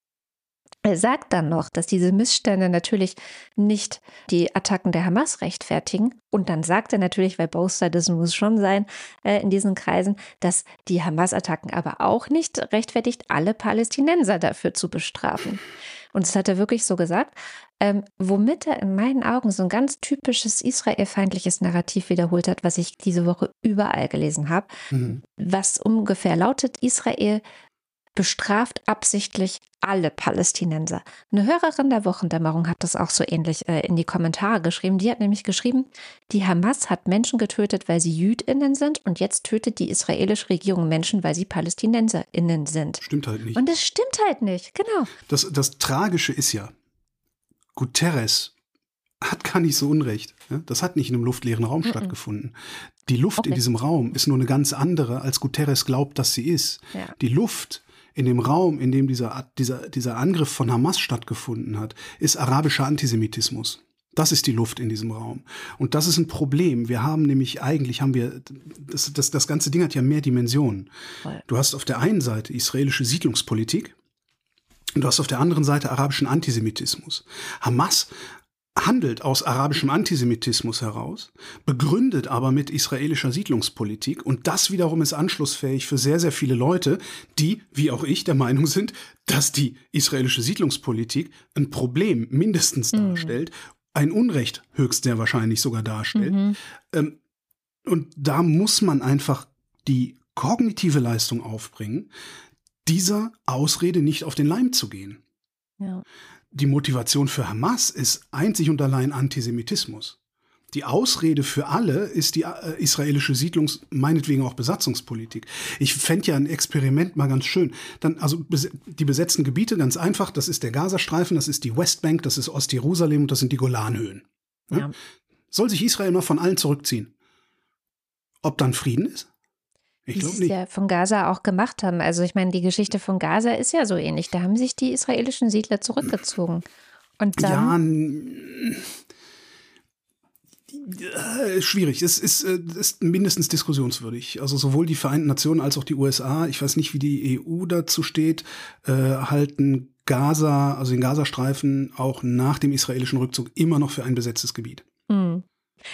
Er sagt dann noch, dass diese Missstände natürlich nicht die Attacken der Hamas rechtfertigen. Und dann sagt er natürlich, weil both sides muss schon sein äh, in diesen Kreisen, dass die Hamas-Attacken aber auch nicht rechtfertigt, alle Palästinenser dafür zu bestrafen. Und das hat er wirklich so gesagt, ähm, womit er in meinen Augen so ein ganz typisches israelfeindliches Narrativ wiederholt hat, was ich diese Woche überall gelesen habe, mhm. was ungefähr lautet, Israel bestraft absichtlich alle Palästinenser. Eine Hörerin der Wochendämmerung hat das auch so ähnlich äh, in die Kommentare geschrieben. Die hat nämlich geschrieben, die Hamas hat Menschen getötet, weil sie Jüdinnen sind und jetzt tötet die israelische Regierung Menschen, weil sie Palästinenserinnen sind. Stimmt halt nicht. Und das stimmt halt nicht, genau. Das, das Tragische ist ja, Guterres hat gar nicht so Unrecht. Das hat nicht in einem luftleeren Raum mm -mm. stattgefunden. Die Luft okay. in diesem Raum ist nur eine ganz andere, als Guterres glaubt, dass sie ist. Ja. Die Luft in dem Raum, in dem dieser, dieser, dieser Angriff von Hamas stattgefunden hat, ist arabischer Antisemitismus. Das ist die Luft in diesem Raum. Und das ist ein Problem. Wir haben nämlich eigentlich haben wir, das, das, das ganze Ding hat ja mehr Dimensionen. Du hast auf der einen Seite israelische Siedlungspolitik und du hast auf der anderen Seite arabischen Antisemitismus. Hamas handelt aus arabischem Antisemitismus heraus, begründet aber mit israelischer Siedlungspolitik und das wiederum ist anschlussfähig für sehr, sehr viele Leute, die, wie auch ich, der Meinung sind, dass die israelische Siedlungspolitik ein Problem mindestens mhm. darstellt, ein Unrecht höchst sehr wahrscheinlich sogar darstellt. Mhm. Ähm, und da muss man einfach die kognitive Leistung aufbringen, dieser Ausrede nicht auf den Leim zu gehen. Ja die Motivation für Hamas ist einzig und allein Antisemitismus. Die Ausrede für alle ist die äh, israelische Siedlungs-, meinetwegen auch Besatzungspolitik. Ich fände ja ein Experiment mal ganz schön. Dann, also die besetzten Gebiete, ganz einfach, das ist der Gazastreifen, das ist die Westbank, das ist Ostjerusalem und das sind die Golanhöhen. Ja? Ja. Soll sich Israel mal von allen zurückziehen? Ob dann Frieden ist? Ich glaube nicht. ja von Gaza auch gemacht haben. Also ich meine, die Geschichte von Gaza ist ja so ähnlich. Da haben sich die israelischen Siedler zurückgezogen. Und dann, ja, äh, schwierig. Es ist, äh, ist mindestens diskussionswürdig. Also sowohl die Vereinten Nationen als auch die USA, ich weiß nicht, wie die EU dazu steht, äh, halten Gaza, also den Gazastreifen, auch nach dem israelischen Rückzug immer noch für ein besetztes Gebiet.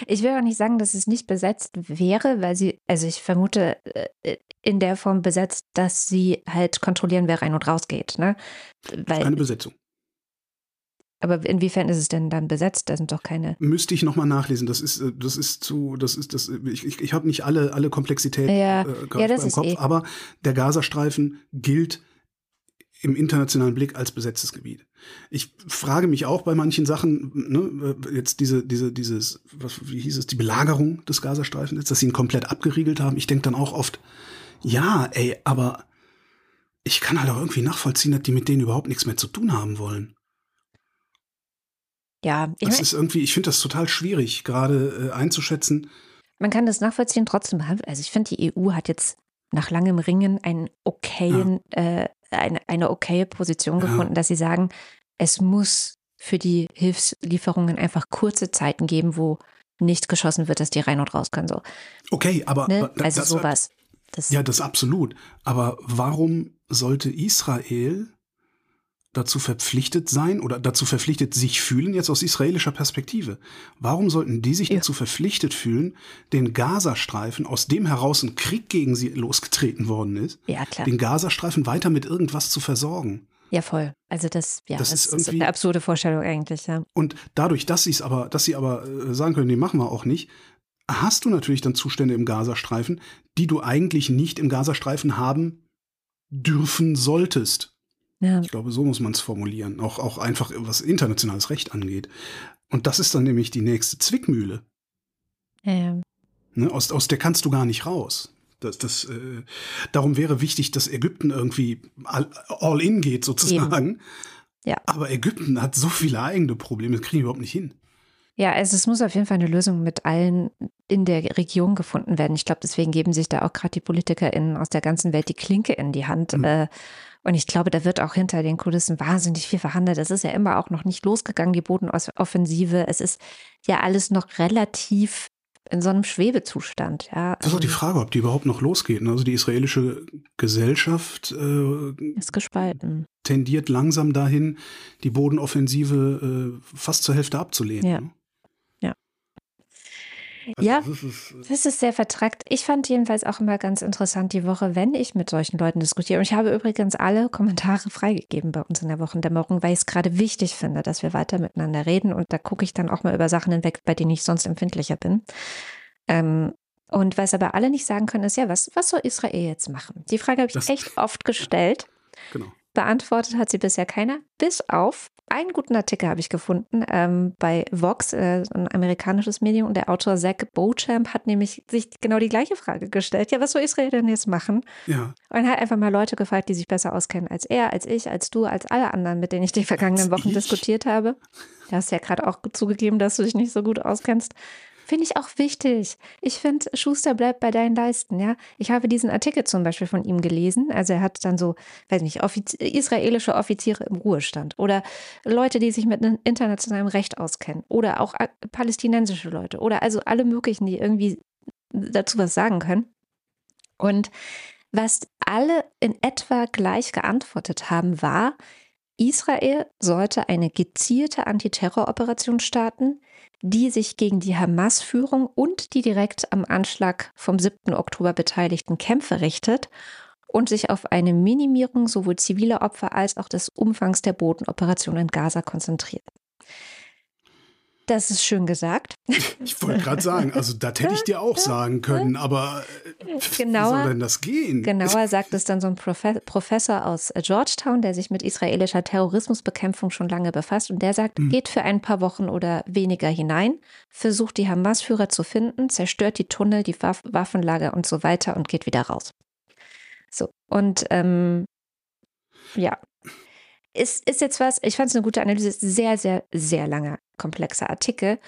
Ich will auch nicht sagen, dass es nicht besetzt wäre, weil sie, also ich vermute, äh, in der Form besetzt, dass sie halt kontrollieren, wer rein und raus geht. Ne? Weil, Keine Besetzung. Aber inwiefern ist es denn dann besetzt? Da sind doch keine. Müsste ich nochmal nachlesen. Das ist, äh, das ist zu, das ist, das, ich, ich, ich habe nicht alle, alle Komplexität ja, äh, ja, das im Kopf, eh. aber der Gazastreifen gilt im internationalen Blick als besetztes Gebiet. Ich frage mich auch bei manchen Sachen, ne, jetzt diese, diese, dieses, was, wie hieß es, die Belagerung des Gazastreifens, dass sie ihn komplett abgeriegelt haben. Ich denke dann auch oft, ja, ey, aber ich kann halt auch irgendwie nachvollziehen, dass die mit denen überhaupt nichts mehr zu tun haben wollen. Ja, ich das ist irgendwie, ich finde das total schwierig, gerade äh, einzuschätzen. Man kann das nachvollziehen, trotzdem, also ich finde, die EU hat jetzt nach langem Ringen einen okayen, ja. äh, eine, eine okaye Position ja. gefunden, dass sie sagen, es muss für die Hilfslieferungen einfach kurze Zeiten geben, wo nicht geschossen wird, dass die rein und raus können. So. Okay, aber ne? also das, sowas. Das ja, das absolut. Aber warum sollte Israel dazu verpflichtet sein oder dazu verpflichtet sich fühlen, jetzt aus israelischer Perspektive. Warum sollten die sich ja. dazu verpflichtet fühlen, den Gazastreifen, aus dem heraus ein Krieg gegen sie losgetreten worden ist, ja, den Gazastreifen weiter mit irgendwas zu versorgen? Ja, voll. Also das, ja, das, das ist, ist, eine absurde Vorstellung eigentlich, ja. Und dadurch, dass sie es aber, dass sie aber äh, sagen können, nee, machen wir auch nicht, hast du natürlich dann Zustände im Gazastreifen, die du eigentlich nicht im Gazastreifen haben dürfen solltest. Ja. Ich glaube, so muss man es formulieren. Auch, auch einfach, was internationales Recht angeht. Und das ist dann nämlich die nächste Zwickmühle. Ja. Ne, aus, aus der kannst du gar nicht raus. Das, das, äh, darum wäre wichtig, dass Ägypten irgendwie all, all in geht, sozusagen. Ja. Aber Ägypten hat so viele eigene Probleme, das kriegen wir überhaupt nicht hin. Ja, also es muss auf jeden Fall eine Lösung mit allen in der Region gefunden werden. Ich glaube, deswegen geben sich da auch gerade die PolitikerInnen aus der ganzen Welt die Klinke in die Hand. Mhm. Äh, und ich glaube, da wird auch hinter den Kulissen wahnsinnig viel verhandelt. Es ist ja immer auch noch nicht losgegangen, die Bodenoffensive. Es ist ja alles noch relativ in so einem Schwebezustand. Ja. Das ist auch die ähm, Frage, ob die überhaupt noch losgeht. Ne? Also die israelische Gesellschaft äh, ist gespalten. Tendiert langsam dahin, die Bodenoffensive äh, fast zur Hälfte abzulehnen. Ja. Also ja, das ist, äh, das ist, sehr vertrackt. Ich fand jedenfalls auch immer ganz interessant die Woche, wenn ich mit solchen Leuten diskutiere. Und ich habe übrigens alle Kommentare freigegeben bei uns in der Wochendämmerung, weil ich es gerade wichtig finde, dass wir weiter miteinander reden. Und da gucke ich dann auch mal über Sachen hinweg, bei denen ich sonst empfindlicher bin. Ähm, und was aber alle nicht sagen können, ist ja, was, was soll Israel jetzt machen? Die Frage habe ich das, echt oft gestellt. Genau. Beantwortet hat sie bisher keiner, bis auf einen guten Artikel habe ich gefunden ähm, bei Vox, äh, ein amerikanisches Medium, und der Autor Zach Beauchamp hat nämlich sich genau die gleiche Frage gestellt. Ja, was soll Israel denn jetzt machen? Ja. Und hat einfach mal Leute gefragt, die sich besser auskennen als er, als ich, als du, als alle anderen, mit denen ich die vergangenen als Wochen ich? diskutiert habe. Du hast ja gerade auch zugegeben, dass du dich nicht so gut auskennst. Finde ich auch wichtig. Ich finde, Schuster bleibt bei deinen Leisten, ja. Ich habe diesen Artikel zum Beispiel von ihm gelesen. Also er hat dann so, weiß nicht, Offiz israelische Offiziere im Ruhestand oder Leute, die sich mit internationalem Recht auskennen oder auch palästinensische Leute oder also alle möglichen, die irgendwie dazu was sagen können. Und was alle in etwa gleich geantwortet haben, war, Israel sollte eine gezielte Antiterroroperation starten, die sich gegen die Hamas-Führung und die direkt am Anschlag vom 7. Oktober beteiligten Kämpfer richtet und sich auf eine Minimierung sowohl ziviler Opfer als auch des Umfangs der Bodenoperation in Gaza konzentriert. Das ist schön gesagt. Ich wollte gerade sagen, also das hätte ich dir auch sagen können, aber äh, genauer, wie soll denn das gehen? Genauer sagt es dann so ein Professor aus Georgetown, der sich mit israelischer Terrorismusbekämpfung schon lange befasst und der sagt, hm. geht für ein paar Wochen oder weniger hinein, versucht die Hamas-Führer zu finden, zerstört die Tunnel, die Waff Waffenlager und so weiter und geht wieder raus. So, und ähm, ja, ist, ist jetzt was, ich fand es eine gute Analyse, sehr, sehr, sehr langer, komplexer Artikel.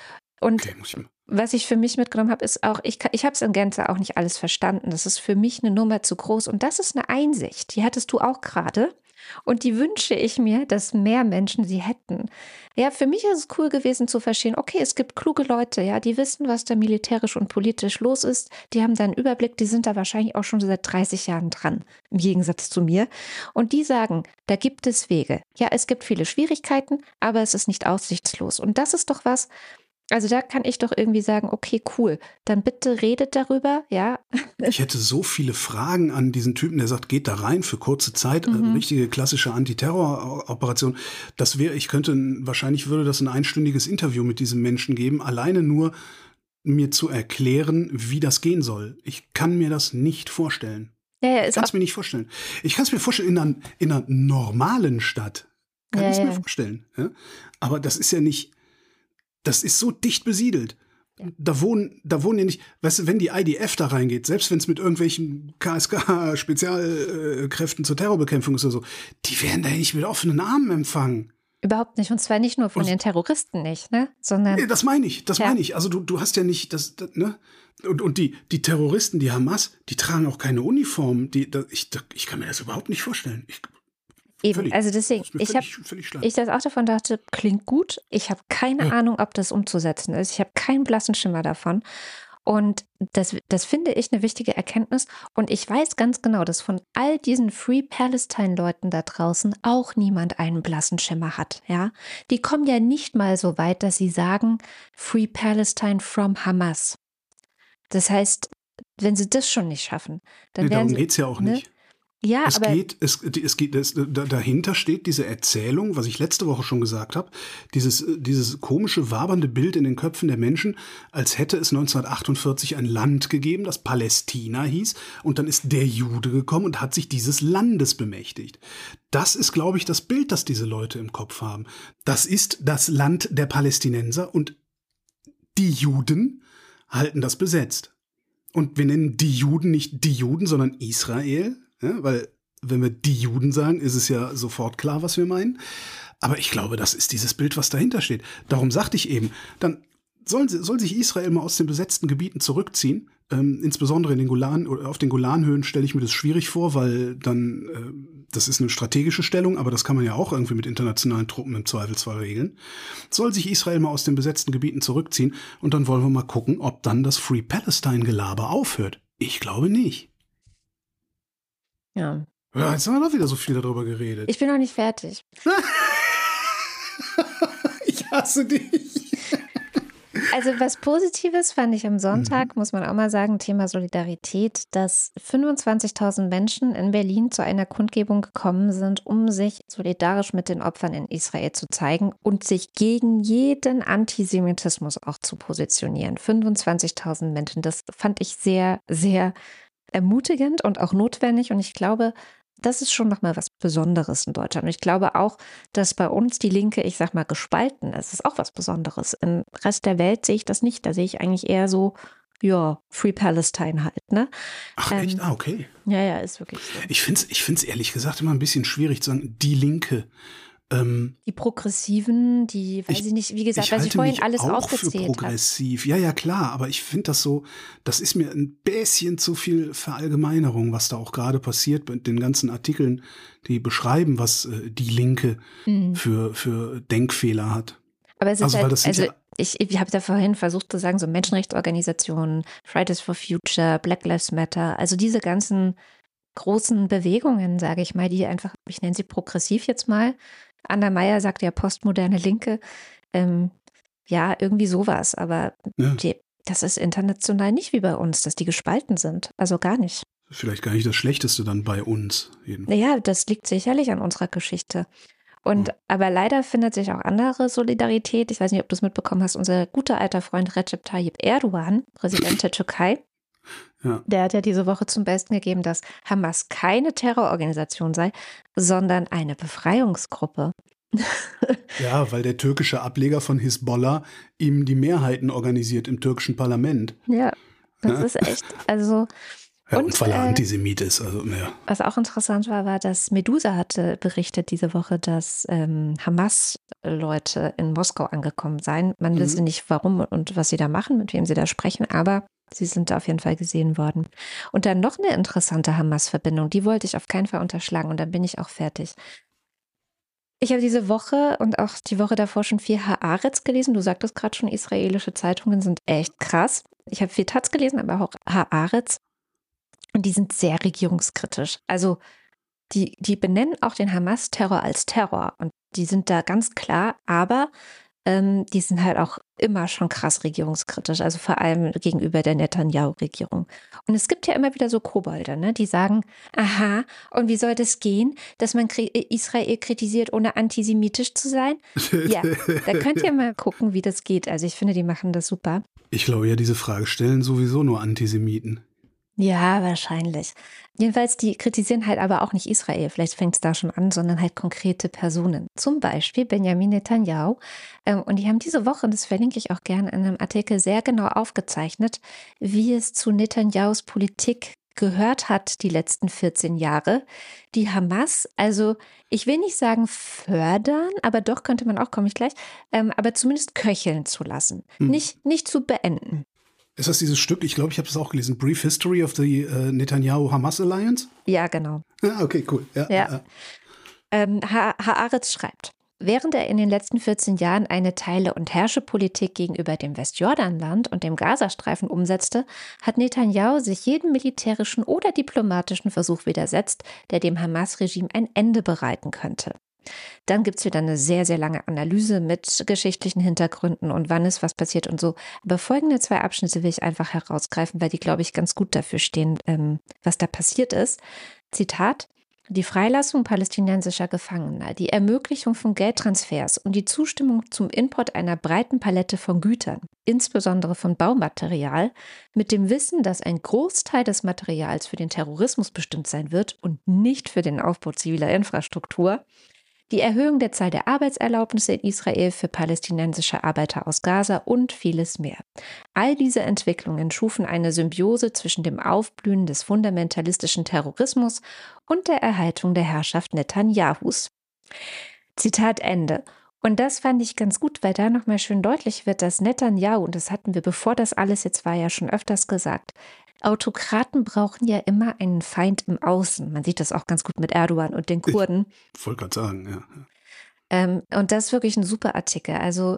Und okay, ich was ich für mich mitgenommen habe, ist auch, ich, ich habe es in Gänze auch nicht alles verstanden. Das ist für mich eine Nummer zu groß. Und das ist eine Einsicht, die hattest du auch gerade. Und die wünsche ich mir, dass mehr Menschen sie hätten. Ja, für mich ist es cool gewesen zu verstehen, okay, es gibt kluge Leute, ja, die wissen, was da militärisch und politisch los ist. Die haben da einen Überblick, die sind da wahrscheinlich auch schon seit 30 Jahren dran, im Gegensatz zu mir. Und die sagen, da gibt es Wege. Ja, es gibt viele Schwierigkeiten, aber es ist nicht aussichtslos. Und das ist doch was, also da kann ich doch irgendwie sagen, okay, cool, dann bitte redet darüber, ja. Ich hätte so viele Fragen an diesen Typen, der sagt, geht da rein für kurze Zeit, mhm. eine richtige klassische Antiterror-Operation. Das wäre, ich könnte, wahrscheinlich würde das ein einstündiges Interview mit diesem Menschen geben, alleine nur mir zu erklären, wie das gehen soll. Ich kann mir das nicht vorstellen. Ja, ja, ich kann es mir nicht vorstellen. Ich kann es mir vorstellen, in einer, in einer normalen Stadt kann ich es mir vorstellen. Ja? Aber das ist ja nicht das ist so dicht besiedelt. Da wohnen, da wohnen ja nicht, weißt du, wenn die IDF da reingeht, selbst wenn es mit irgendwelchen KSK-Spezialkräften zur Terrorbekämpfung ist oder so, die werden da ja nicht mit offenen Armen empfangen. Überhaupt nicht. Und zwar nicht nur von und, den Terroristen nicht, ne? Sondern. Nee, das meine ich, das ja. meine ich. Also du, du hast ja nicht das, das ne? Und, und die, die Terroristen, die Hamas, die tragen auch keine Uniform. Die, da, ich, da, ich kann mir das überhaupt nicht vorstellen. Ich, Eben, völlig, also deswegen, ich habe, ich das auch davon dachte, klingt gut. Ich habe keine ja. Ahnung, ob das umzusetzen ist. Ich habe keinen blassen Schimmer davon. Und das, das finde ich eine wichtige Erkenntnis. Und ich weiß ganz genau, dass von all diesen Free Palestine-Leuten da draußen auch niemand einen blassen Schimmer hat. Ja, die kommen ja nicht mal so weit, dass sie sagen Free Palestine from Hamas. Das heißt, wenn sie das schon nicht schaffen, dann nee, werden darum geht es ja auch ne? nicht. Ja, es aber geht, es, es geht, es, dahinter steht diese Erzählung, was ich letzte Woche schon gesagt habe, dieses, dieses komische, wabernde Bild in den Köpfen der Menschen, als hätte es 1948 ein Land gegeben, das Palästina hieß, und dann ist der Jude gekommen und hat sich dieses Landes bemächtigt. Das ist, glaube ich, das Bild, das diese Leute im Kopf haben. Das ist das Land der Palästinenser und die Juden halten das besetzt. Und wir nennen die Juden nicht die Juden, sondern Israel, ja, weil, wenn wir die Juden sagen, ist es ja sofort klar, was wir meinen. Aber ich glaube, das ist dieses Bild, was dahinter steht. Darum sagte ich eben, dann soll, soll sich Israel mal aus den besetzten Gebieten zurückziehen. Ähm, insbesondere in den Golan auf den Golanhöhen stelle ich mir das schwierig vor, weil dann äh, das ist eine strategische Stellung, aber das kann man ja auch irgendwie mit internationalen Truppen im Zweifelsfall regeln. Soll sich Israel mal aus den besetzten Gebieten zurückziehen und dann wollen wir mal gucken, ob dann das Free Palestine Gelaber aufhört. Ich glaube nicht. Ja. Ja, jetzt haben wir doch wieder so viel darüber geredet. Ich bin noch nicht fertig. ich hasse dich. Also was Positives fand ich am Sonntag, mhm. muss man auch mal sagen, Thema Solidarität, dass 25.000 Menschen in Berlin zu einer Kundgebung gekommen sind, um sich solidarisch mit den Opfern in Israel zu zeigen und sich gegen jeden Antisemitismus auch zu positionieren. 25.000 Menschen, das fand ich sehr, sehr ermutigend und auch notwendig. Und ich glaube, das ist schon nochmal was Besonderes in Deutschland. Und ich glaube auch, dass bei uns die Linke, ich sag mal, gespalten ist. Das ist auch was Besonderes. Im Rest der Welt sehe ich das nicht. Da sehe ich eigentlich eher so, ja, Free Palestine halt, ne? Ach, ähm, echt? Ah, okay. Ja, ja, ist wirklich so. Ich finde es ich find's ehrlich gesagt immer ein bisschen schwierig zu sagen, die Linke. Ähm, die Progressiven, die, weiß ich, ich nicht, wie gesagt, ich weil sie vorhin alles auch aufgezählt für progressiv. Hat. Ja, ja, klar, aber ich finde das so, das ist mir ein bisschen zu viel Verallgemeinerung, was da auch gerade passiert mit den ganzen Artikeln, die beschreiben, was äh, die Linke mhm. für, für Denkfehler hat. Aber es ist also, halt, also ja ich, ich habe da vorhin versucht zu sagen, so Menschenrechtsorganisationen, Fridays for Future, Black Lives Matter, also diese ganzen großen Bewegungen, sage ich mal, die einfach, ich nenne sie progressiv jetzt mal, Anna Meyer sagt ja postmoderne Linke. Ähm, ja, irgendwie sowas. Aber ja. die, das ist international nicht wie bei uns, dass die gespalten sind. Also gar nicht. Vielleicht gar nicht das Schlechteste dann bei uns. Jedenfalls. Naja, das liegt sicherlich an unserer Geschichte. Und aber leider findet sich auch andere Solidarität. Ich weiß nicht, ob du es mitbekommen hast. Unser guter alter Freund Recep Tayyip Erdogan, Präsident der Türkei, ja. der hat ja diese Woche zum Besten gegeben, dass Hamas keine Terrororganisation sei, sondern eine Befreiungsgruppe. ja, weil der türkische Ableger von Hisbollah ihm die Mehrheiten organisiert im türkischen Parlament. Ja, das ja. ist echt, also ja, und, und weil er äh, Antisemit ist. Also, ja. Was auch interessant war, war, dass Medusa hatte berichtet diese Woche, dass ähm, Hamas-Leute in Moskau angekommen seien. Man mhm. wisse nicht, warum und was sie da machen, mit wem sie da sprechen, aber sie sind auf jeden Fall gesehen worden. Und dann noch eine interessante Hamas-Verbindung, die wollte ich auf keinen Fall unterschlagen und dann bin ich auch fertig. Ich habe diese Woche und auch die Woche davor schon viel Haaretz gelesen. Du sagtest gerade schon, israelische Zeitungen sind echt krass. Ich habe viel Taz gelesen, aber auch Haaretz. Und die sind sehr regierungskritisch. Also die, die benennen auch den Hamas-Terror als Terror. Und die sind da ganz klar, aber ähm, die sind halt auch immer schon krass regierungskritisch, also vor allem gegenüber der Netanyahu-Regierung. Und es gibt ja immer wieder so Kobolde, ne, die sagen, aha, und wie soll das gehen, dass man Israel kritisiert, ohne antisemitisch zu sein? ja, da könnt ihr mal gucken, wie das geht. Also ich finde, die machen das super. Ich glaube ja, diese Frage stellen sowieso nur Antisemiten. Ja, wahrscheinlich. Jedenfalls, die kritisieren halt aber auch nicht Israel, vielleicht fängt es da schon an, sondern halt konkrete Personen. Zum Beispiel Benjamin Netanyahu. Ähm, und die haben diese Woche, das verlinke ich auch gerne in einem Artikel, sehr genau aufgezeichnet, wie es zu Netanyahus Politik gehört hat die letzten 14 Jahre, die Hamas, also ich will nicht sagen fördern, aber doch könnte man auch, komme ich gleich, ähm, aber zumindest köcheln zu lassen, hm. nicht, nicht zu beenden. Ist das dieses Stück, ich glaube, ich habe es auch gelesen, Brief History of the uh, Netanyahu-Hamas Alliance? Ja, genau. Ah, okay, cool. Ja, ja. ja. Ähm, Haaretz schreibt, Während er in den letzten 14 Jahren eine Teile- und Herrschepolitik gegenüber dem Westjordanland und dem Gazastreifen umsetzte, hat Netanyahu sich jedem militärischen oder diplomatischen Versuch widersetzt, der dem Hamas-Regime ein Ende bereiten könnte. Dann gibt es wieder eine sehr, sehr lange Analyse mit geschichtlichen Hintergründen und wann ist was passiert und so. Aber folgende zwei Abschnitte will ich einfach herausgreifen, weil die, glaube ich, ganz gut dafür stehen, ähm, was da passiert ist. Zitat. Die Freilassung palästinensischer Gefangener, die Ermöglichung von Geldtransfers und die Zustimmung zum Import einer breiten Palette von Gütern, insbesondere von Baumaterial, mit dem Wissen, dass ein Großteil des Materials für den Terrorismus bestimmt sein wird und nicht für den Aufbau ziviler Infrastruktur, die Erhöhung der Zahl der Arbeitserlaubnisse in Israel für palästinensische Arbeiter aus Gaza und vieles mehr. All diese Entwicklungen schufen eine Symbiose zwischen dem Aufblühen des fundamentalistischen Terrorismus und der Erhaltung der Herrschaft Netanyahus. Zitat Ende. Und das fand ich ganz gut, weil da nochmal schön deutlich wird, dass Netanyahu, und das hatten wir bevor das alles jetzt war ja schon öfters gesagt, Autokraten brauchen ja immer einen Feind im Außen. Man sieht das auch ganz gut mit Erdogan und den Kurden. Ich wollte gerade sagen, ja. Ähm, und das ist wirklich ein super Artikel. Also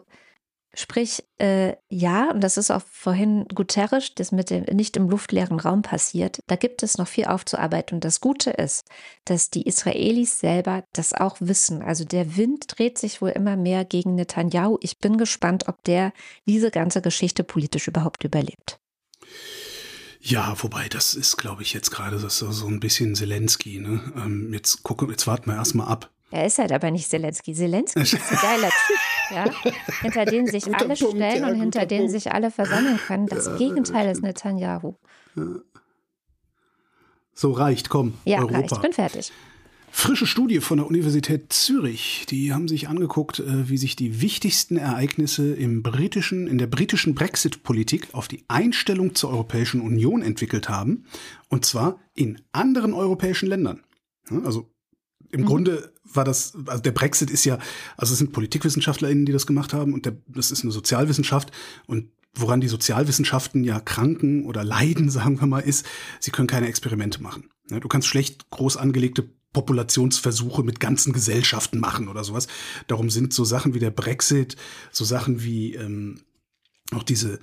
sprich, äh, ja, und das ist auch vorhin Guterres, das mit dem nicht im luftleeren Raum passiert. Da gibt es noch viel aufzuarbeiten. Und das Gute ist, dass die Israelis selber das auch wissen. Also der Wind dreht sich wohl immer mehr gegen Netanyahu. Ich bin gespannt, ob der diese ganze Geschichte politisch überhaupt überlebt. Ja, wobei das ist, glaube ich, jetzt gerade so, so ein bisschen Zelensky. Ne? Ähm, jetzt gucken, jetzt warten wir erstmal ab. Er ist halt aber nicht Zelensky. Zelensky ist ein geiler Typ, ja? hinter denen sich alle Punkt, stellen ja, und hinter denen Punkt. sich alle versammeln können. Das ja, Gegenteil ist Netanyahu. So reicht, komm. Ja, Europa. reicht. Ich bin fertig. Frische Studie von der Universität Zürich. Die haben sich angeguckt, äh, wie sich die wichtigsten Ereignisse im britischen, in der britischen Brexit-Politik auf die Einstellung zur Europäischen Union entwickelt haben. Und zwar in anderen europäischen Ländern. Also im mhm. Grunde war das, also der Brexit ist ja, also es sind PolitikwissenschaftlerInnen, die das gemacht haben und der, das ist eine Sozialwissenschaft und woran die Sozialwissenschaften ja kranken oder leiden, sagen wir mal, ist, sie können keine Experimente machen. Du kannst schlecht groß angelegte Populationsversuche mit ganzen Gesellschaften machen oder sowas. Darum sind so Sachen wie der Brexit, so Sachen wie ähm, auch diese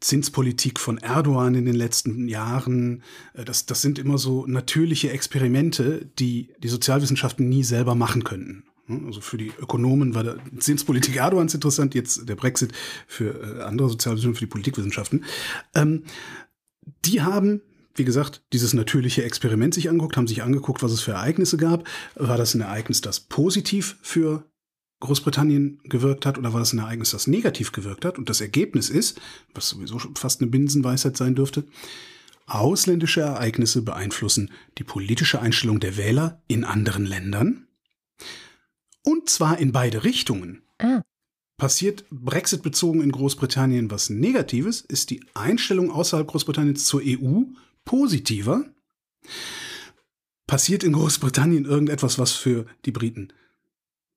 Zinspolitik von Erdogan in den letzten Jahren, äh, das, das sind immer so natürliche Experimente, die die Sozialwissenschaften nie selber machen könnten. Also für die Ökonomen war die Zinspolitik Erdogans interessant, jetzt der Brexit für äh, andere Sozialwissenschaften, für die Politikwissenschaften. Ähm, die haben wie gesagt, dieses natürliche Experiment sich angeguckt, haben sich angeguckt, was es für Ereignisse gab. War das ein Ereignis, das positiv für Großbritannien gewirkt hat oder war das ein Ereignis, das negativ gewirkt hat? Und das Ergebnis ist, was sowieso fast eine Binsenweisheit sein dürfte, ausländische Ereignisse beeinflussen die politische Einstellung der Wähler in anderen Ländern. Und zwar in beide Richtungen. Ah. Passiert Brexit bezogen in Großbritannien was Negatives, ist die Einstellung außerhalb Großbritanniens zur EU positiver. Passiert in Großbritannien irgendetwas, was für die Briten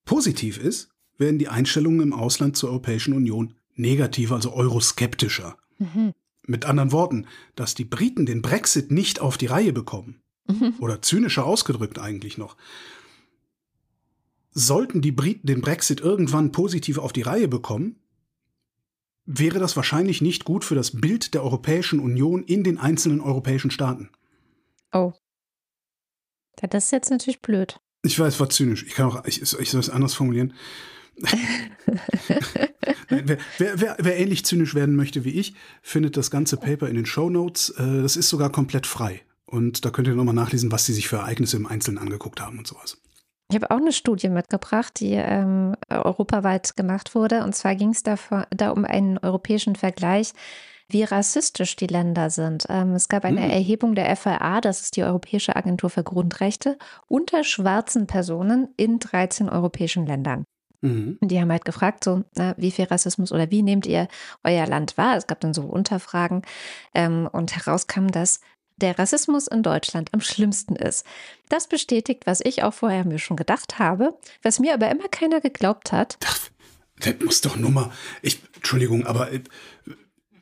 positiv ist, werden die Einstellungen im Ausland zur Europäischen Union negativer, also euroskeptischer. Mhm. Mit anderen Worten, dass die Briten den Brexit nicht auf die Reihe bekommen, mhm. oder zynischer ausgedrückt eigentlich noch, sollten die Briten den Brexit irgendwann positiv auf die Reihe bekommen, wäre das wahrscheinlich nicht gut für das Bild der Europäischen Union in den einzelnen europäischen Staaten. Oh. Das ist jetzt natürlich blöd. Ich weiß, war zynisch. Ich kann auch, ich, ich soll es anders formulieren. wer, wer, wer, wer, ähnlich zynisch werden möchte wie ich, findet das ganze Paper in den Show Notes. Äh, das ist sogar komplett frei. Und da könnt ihr nochmal nachlesen, was sie sich für Ereignisse im Einzelnen angeguckt haben und sowas. Ich habe auch eine Studie mitgebracht, die ähm, europaweit gemacht wurde. Und zwar ging es da, da um einen europäischen Vergleich wie rassistisch die Länder sind. Ähm, es gab eine mhm. Erhebung der FAA, das ist die Europäische Agentur für Grundrechte, unter schwarzen Personen in 13 europäischen Ländern. Mhm. Die haben halt gefragt, so, na, wie viel Rassismus oder wie nehmt ihr euer Land wahr? Es gab dann so Unterfragen ähm, und herauskam, dass der Rassismus in Deutschland am schlimmsten ist. Das bestätigt, was ich auch vorher mir schon gedacht habe, was mir aber immer keiner geglaubt hat. Das, das muss doch nur mal, ich, Entschuldigung, aber äh,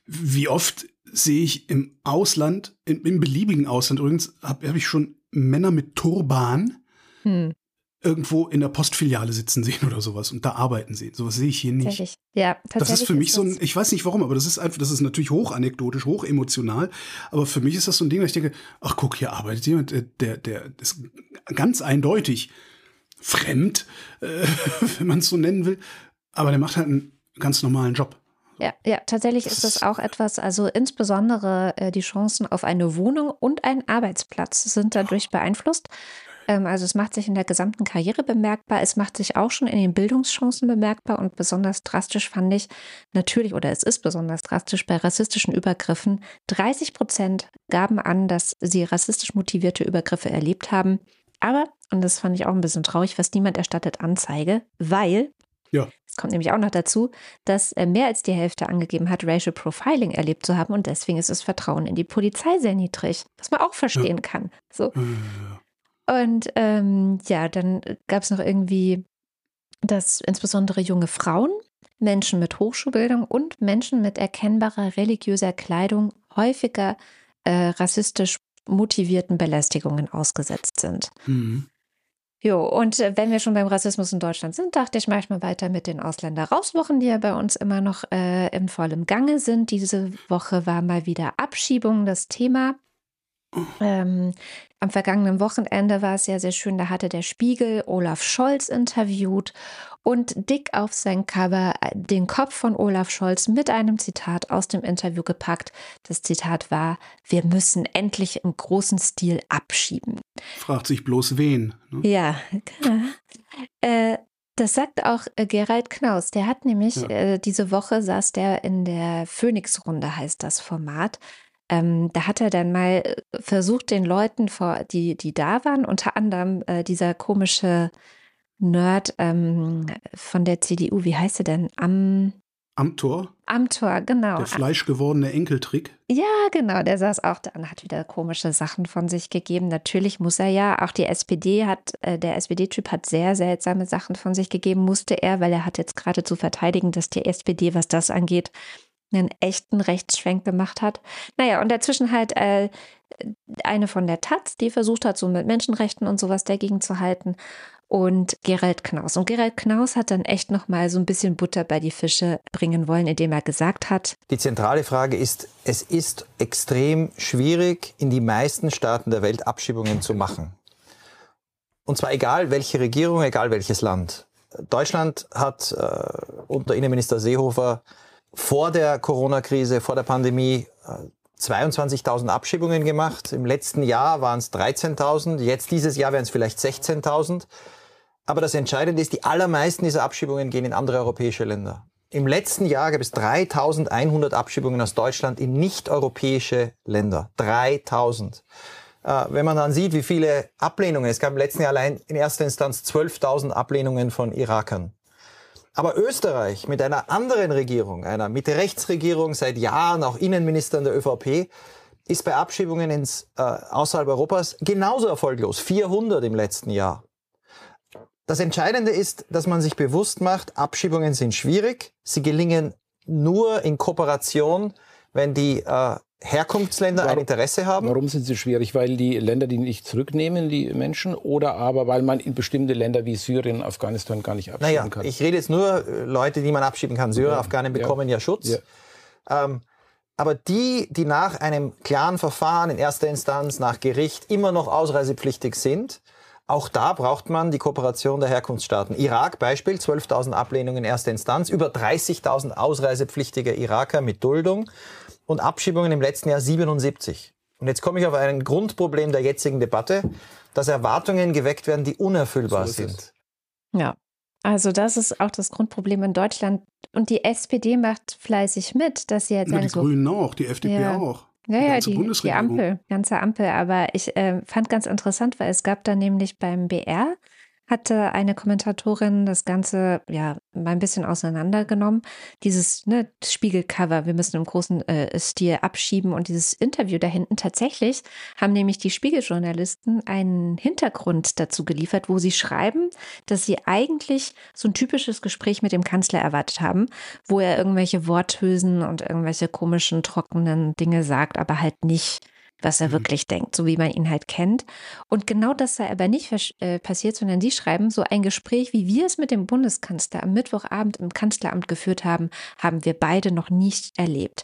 wie oft sehe ich im Ausland, im, im beliebigen Ausland übrigens, habe hab ich schon Männer mit Turban hm. irgendwo in der Postfiliale sitzen sehen oder sowas und da arbeiten sehen. Sowas sehe ich hier nicht. Tatsächlich. Ja, tatsächlich das ist für mich ist so ein, ich weiß nicht warum, aber das ist einfach, das ist natürlich hochanekdotisch, hochemotional, aber für mich ist das so ein Ding, dass ich denke, ach guck, hier arbeitet jemand, der, der, der ist ganz eindeutig fremd, äh, wenn man es so nennen will, aber der macht halt einen ganz normalen Job. Ja, ja, tatsächlich ist das auch etwas, also insbesondere äh, die Chancen auf eine Wohnung und einen Arbeitsplatz sind dadurch beeinflusst. Ähm, also es macht sich in der gesamten Karriere bemerkbar, es macht sich auch schon in den Bildungschancen bemerkbar und besonders drastisch fand ich natürlich, oder es ist besonders drastisch bei rassistischen Übergriffen. 30 Prozent gaben an, dass sie rassistisch motivierte Übergriffe erlebt haben. Aber, und das fand ich auch ein bisschen traurig, fast niemand erstattet Anzeige, weil ja. Es kommt nämlich auch noch dazu, dass äh, mehr als die Hälfte angegeben hat, Racial Profiling erlebt zu haben und deswegen ist das Vertrauen in die Polizei sehr niedrig, was man auch verstehen ja. kann. So. Ja. Und ähm, ja, dann gab es noch irgendwie, dass insbesondere junge Frauen, Menschen mit Hochschulbildung und Menschen mit erkennbarer religiöser Kleidung häufiger äh, rassistisch motivierten Belästigungen ausgesetzt sind. Mhm. Jo, und äh, wenn wir schon beim Rassismus in Deutschland sind, dachte ich, mache ich mal weiter mit den Ausländer-Rauswochen, die ja bei uns immer noch äh, im vollen Gange sind. Diese Woche war mal wieder Abschiebung das Thema. Ähm, am vergangenen Wochenende war es ja sehr schön, da hatte der Spiegel Olaf Scholz interviewt und dick auf sein Cover äh, den Kopf von Olaf Scholz mit einem Zitat aus dem Interview gepackt. Das Zitat war, wir müssen endlich im großen Stil abschieben. Fragt sich bloß wen. Ne? Ja, genau. Äh, das sagt auch äh, Gerald Knaus. Der hat nämlich ja. äh, diese Woche saß der in der Phoenix-Runde, heißt das Format. Ähm, da hat er dann mal äh, versucht, den Leuten, vor, die, die da waren, unter anderem äh, dieser komische Nerd ähm, von der CDU, wie heißt er denn? Am Amtor? Amtor, genau. Der fleischgewordene Enkeltrick. Ja, genau, der saß auch da und hat wieder komische Sachen von sich gegeben. Natürlich muss er ja, auch die SPD hat, äh, der SPD-Typ hat sehr seltsame Sachen von sich gegeben, musste er, weil er hat jetzt gerade zu verteidigen, dass die SPD, was das angeht, einen echten Rechtsschwenk gemacht hat. Naja, und dazwischen halt äh, eine von der Taz, die versucht hat, so mit Menschenrechten und sowas dagegen zu halten und Gerald Knaus. Und Gerald Knaus hat dann echt noch mal so ein bisschen Butter bei die Fische bringen wollen, indem er gesagt hat: Die zentrale Frage ist, es ist extrem schwierig, in die meisten Staaten der Welt Abschiebungen zu machen. Und zwar egal welche Regierung, egal welches Land. Deutschland hat äh, unter Innenminister Seehofer vor der Corona-Krise, vor der Pandemie äh, 22.000 Abschiebungen gemacht. Im letzten Jahr waren es 13.000. Jetzt dieses Jahr wären es vielleicht 16.000. Aber das Entscheidende ist, die allermeisten dieser Abschiebungen gehen in andere europäische Länder. Im letzten Jahr gab es 3100 Abschiebungen aus Deutschland in nicht-europäische Länder. 3000. Äh, wenn man dann sieht, wie viele Ablehnungen, es gab im letzten Jahr allein in erster Instanz 12.000 Ablehnungen von Irakern. Aber Österreich mit einer anderen Regierung, einer Mitte-Rechts-Regierung, seit Jahren auch Innenminister der ÖVP, ist bei Abschiebungen ins äh, außerhalb Europas genauso erfolglos. 400 im letzten Jahr. Das Entscheidende ist, dass man sich bewusst macht, Abschiebungen sind schwierig. Sie gelingen nur in Kooperation, wenn die äh, Herkunftsländer warum, ein Interesse haben. Warum sind sie schwierig? Weil die Länder die nicht zurücknehmen, die Menschen, oder aber weil man in bestimmte Länder wie Syrien, Afghanistan gar nicht abschieben naja, kann? Ich rede jetzt nur äh, Leute, die man abschieben kann. Syrer, ja, Afghanen bekommen ja, ja Schutz. Ja. Ähm, aber die, die nach einem klaren Verfahren in erster Instanz, nach Gericht immer noch ausreisepflichtig sind, auch da braucht man die Kooperation der Herkunftsstaaten. Irak Beispiel, 12.000 Ablehnungen in erster Instanz, über 30.000 ausreisepflichtige Iraker mit Duldung und Abschiebungen im letzten Jahr 77. Und jetzt komme ich auf ein Grundproblem der jetzigen Debatte, dass Erwartungen geweckt werden, die unerfüllbar so sind. Ja, also das ist auch das Grundproblem in Deutschland. Und die SPD macht fleißig mit, dass sie jetzt ja, Die so, Grünen auch, die FDP ja. auch. Ja, ja, die, die Ampel, ganze Ampel. Aber ich äh, fand ganz interessant, weil es gab da nämlich beim BR hatte eine Kommentatorin das Ganze ja mal ein bisschen auseinandergenommen. Dieses ne, Spiegelcover, wir müssen im großen äh, Stil abschieben und dieses Interview da hinten tatsächlich haben nämlich die Spiegeljournalisten einen Hintergrund dazu geliefert, wo sie schreiben, dass sie eigentlich so ein typisches Gespräch mit dem Kanzler erwartet haben, wo er irgendwelche Worthülsen und irgendwelche komischen, trockenen Dinge sagt, aber halt nicht was er mhm. wirklich denkt, so wie man ihn halt kennt. Und genau das sei aber nicht äh, passiert, sondern Sie schreiben, so ein Gespräch, wie wir es mit dem Bundeskanzler am Mittwochabend im Kanzleramt geführt haben, haben wir beide noch nicht erlebt.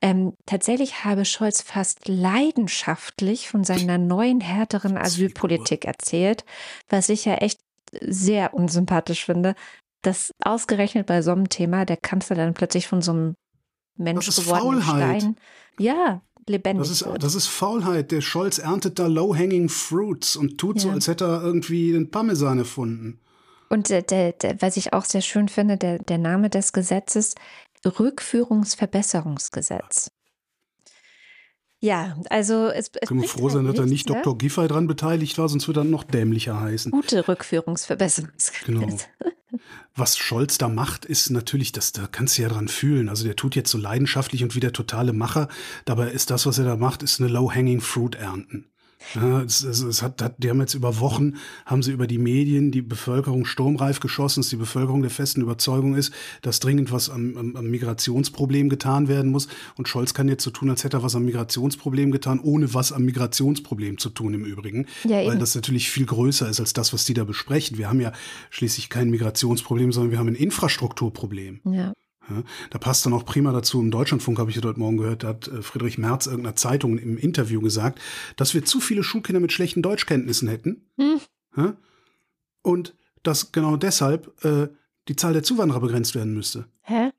Ähm, tatsächlich habe Scholz fast leidenschaftlich von seiner neuen, härteren Asylpolitik erzählt, was ich ja echt sehr unsympathisch finde, dass ausgerechnet bei so einem Thema der Kanzler dann plötzlich von so einem Mensch gewordenen Stein, ja, lebendig das ist, wird. Das ist Faulheit. Der Scholz erntet da low-hanging fruits und tut ja. so, als hätte er irgendwie den Parmesan erfunden. Und der, der, der, was ich auch sehr schön finde, der, der Name des Gesetzes, Rückführungsverbesserungsgesetz. Ja, also es, es Können wir froh sein, halt dass da nicht ne? Dr. Giffey dran beteiligt war, sonst würde er noch dämlicher heißen. Gute Rückführungsverbesserungsgesetz. Genau. Was Scholz da macht, ist natürlich, das, da kannst du ja dran fühlen. Also der tut jetzt so leidenschaftlich und wie der totale Macher. Dabei ist das, was er da macht, ist eine Low-Hanging Fruit ernten. Ja, es, es, es hat, hat, die haben jetzt über Wochen, haben sie über die Medien die Bevölkerung sturmreif geschossen, dass die Bevölkerung der festen Überzeugung ist, dass dringend was am, am, am Migrationsproblem getan werden muss. Und Scholz kann jetzt so tun, als hätte er was am Migrationsproblem getan, ohne was am Migrationsproblem zu tun im Übrigen. Ja, weil das natürlich viel größer ist als das, was die da besprechen. Wir haben ja schließlich kein Migrationsproblem, sondern wir haben ein Infrastrukturproblem. Ja. Ja, da passt dann auch prima dazu. Im Deutschlandfunk habe ich ja dort morgen gehört, da hat äh, Friedrich Merz irgendeiner Zeitung im Interview gesagt, dass wir zu viele Schulkinder mit schlechten Deutschkenntnissen hätten. Hm. Ja, und dass genau deshalb äh, die Zahl der Zuwanderer begrenzt werden müsste. Hä?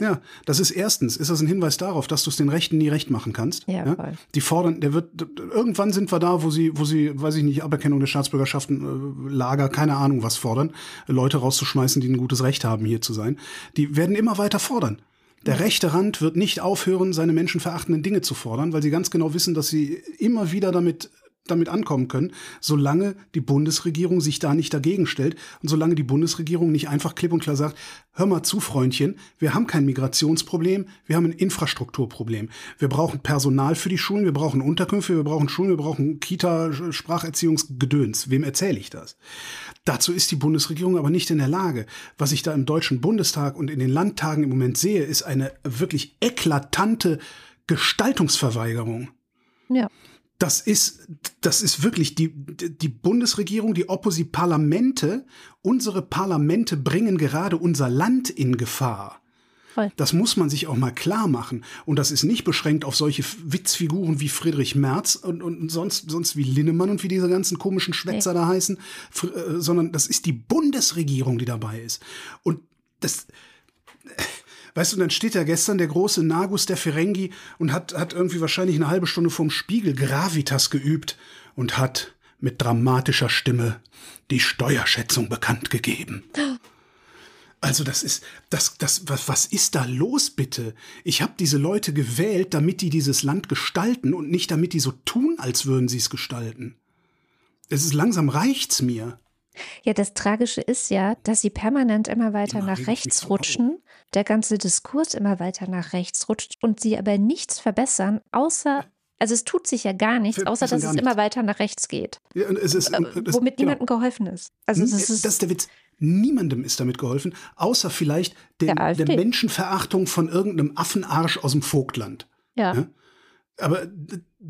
Ja, das ist erstens, ist das ein Hinweis darauf, dass du es den Rechten nie recht machen kannst. Ja, ja? Voll. Die fordern, der wird, irgendwann sind wir da, wo sie, wo sie, weiß ich nicht, Aberkennung der Staatsbürgerschaften, äh, Lager, keine Ahnung was fordern, Leute rauszuschmeißen, die ein gutes Recht haben, hier zu sein. Die werden immer weiter fordern. Der rechte Rand wird nicht aufhören, seine menschenverachtenden Dinge zu fordern, weil sie ganz genau wissen, dass sie immer wieder damit damit ankommen können, solange die Bundesregierung sich da nicht dagegen stellt und solange die Bundesregierung nicht einfach klipp und klar sagt, hör mal zu, Freundchen, wir haben kein Migrationsproblem, wir haben ein Infrastrukturproblem. Wir brauchen Personal für die Schulen, wir brauchen Unterkünfte, wir brauchen Schulen, wir brauchen Kita, Spracherziehungsgedöns. Wem erzähle ich das? Dazu ist die Bundesregierung aber nicht in der Lage. Was ich da im Deutschen Bundestag und in den Landtagen im Moment sehe, ist eine wirklich eklatante Gestaltungsverweigerung. Ja das ist, das ist wirklich die, die Bundesregierung, die Opposi-Parlamente, unsere Parlamente bringen gerade unser Land in Gefahr. Voll. Das muss man sich auch mal klar machen. Und das ist nicht beschränkt auf solche Witzfiguren wie Friedrich Merz und, und sonst, sonst wie Linnemann und wie diese ganzen komischen Schwätzer nee. da heißen, äh, sondern das ist die Bundesregierung, die dabei ist. Und das, Weißt du, dann steht da gestern der große Nagus der Ferengi und hat, hat irgendwie wahrscheinlich eine halbe Stunde vorm Spiegel Gravitas geübt und hat mit dramatischer Stimme die Steuerschätzung bekannt gegeben. Also das ist, das, das, was, was ist da los bitte? Ich habe diese Leute gewählt, damit die dieses Land gestalten und nicht damit die so tun, als würden sie es gestalten. Es ist langsam reicht's mir. Ja, das Tragische ist ja, dass sie permanent immer weiter nach rechts rutschen, der ganze Diskurs immer weiter nach rechts rutscht und sie aber nichts verbessern, außer also es tut sich ja gar nichts, außer dass es immer weiter nach rechts geht. Ja, es ist, äh, das, womit genau. niemandem geholfen ist. Also das ist, das ist der Witz. Niemandem ist damit geholfen, außer vielleicht dem, der, der, Menschenverachtung von irgendeinem Affenarsch aus dem Vogtland. Ja. ja? Aber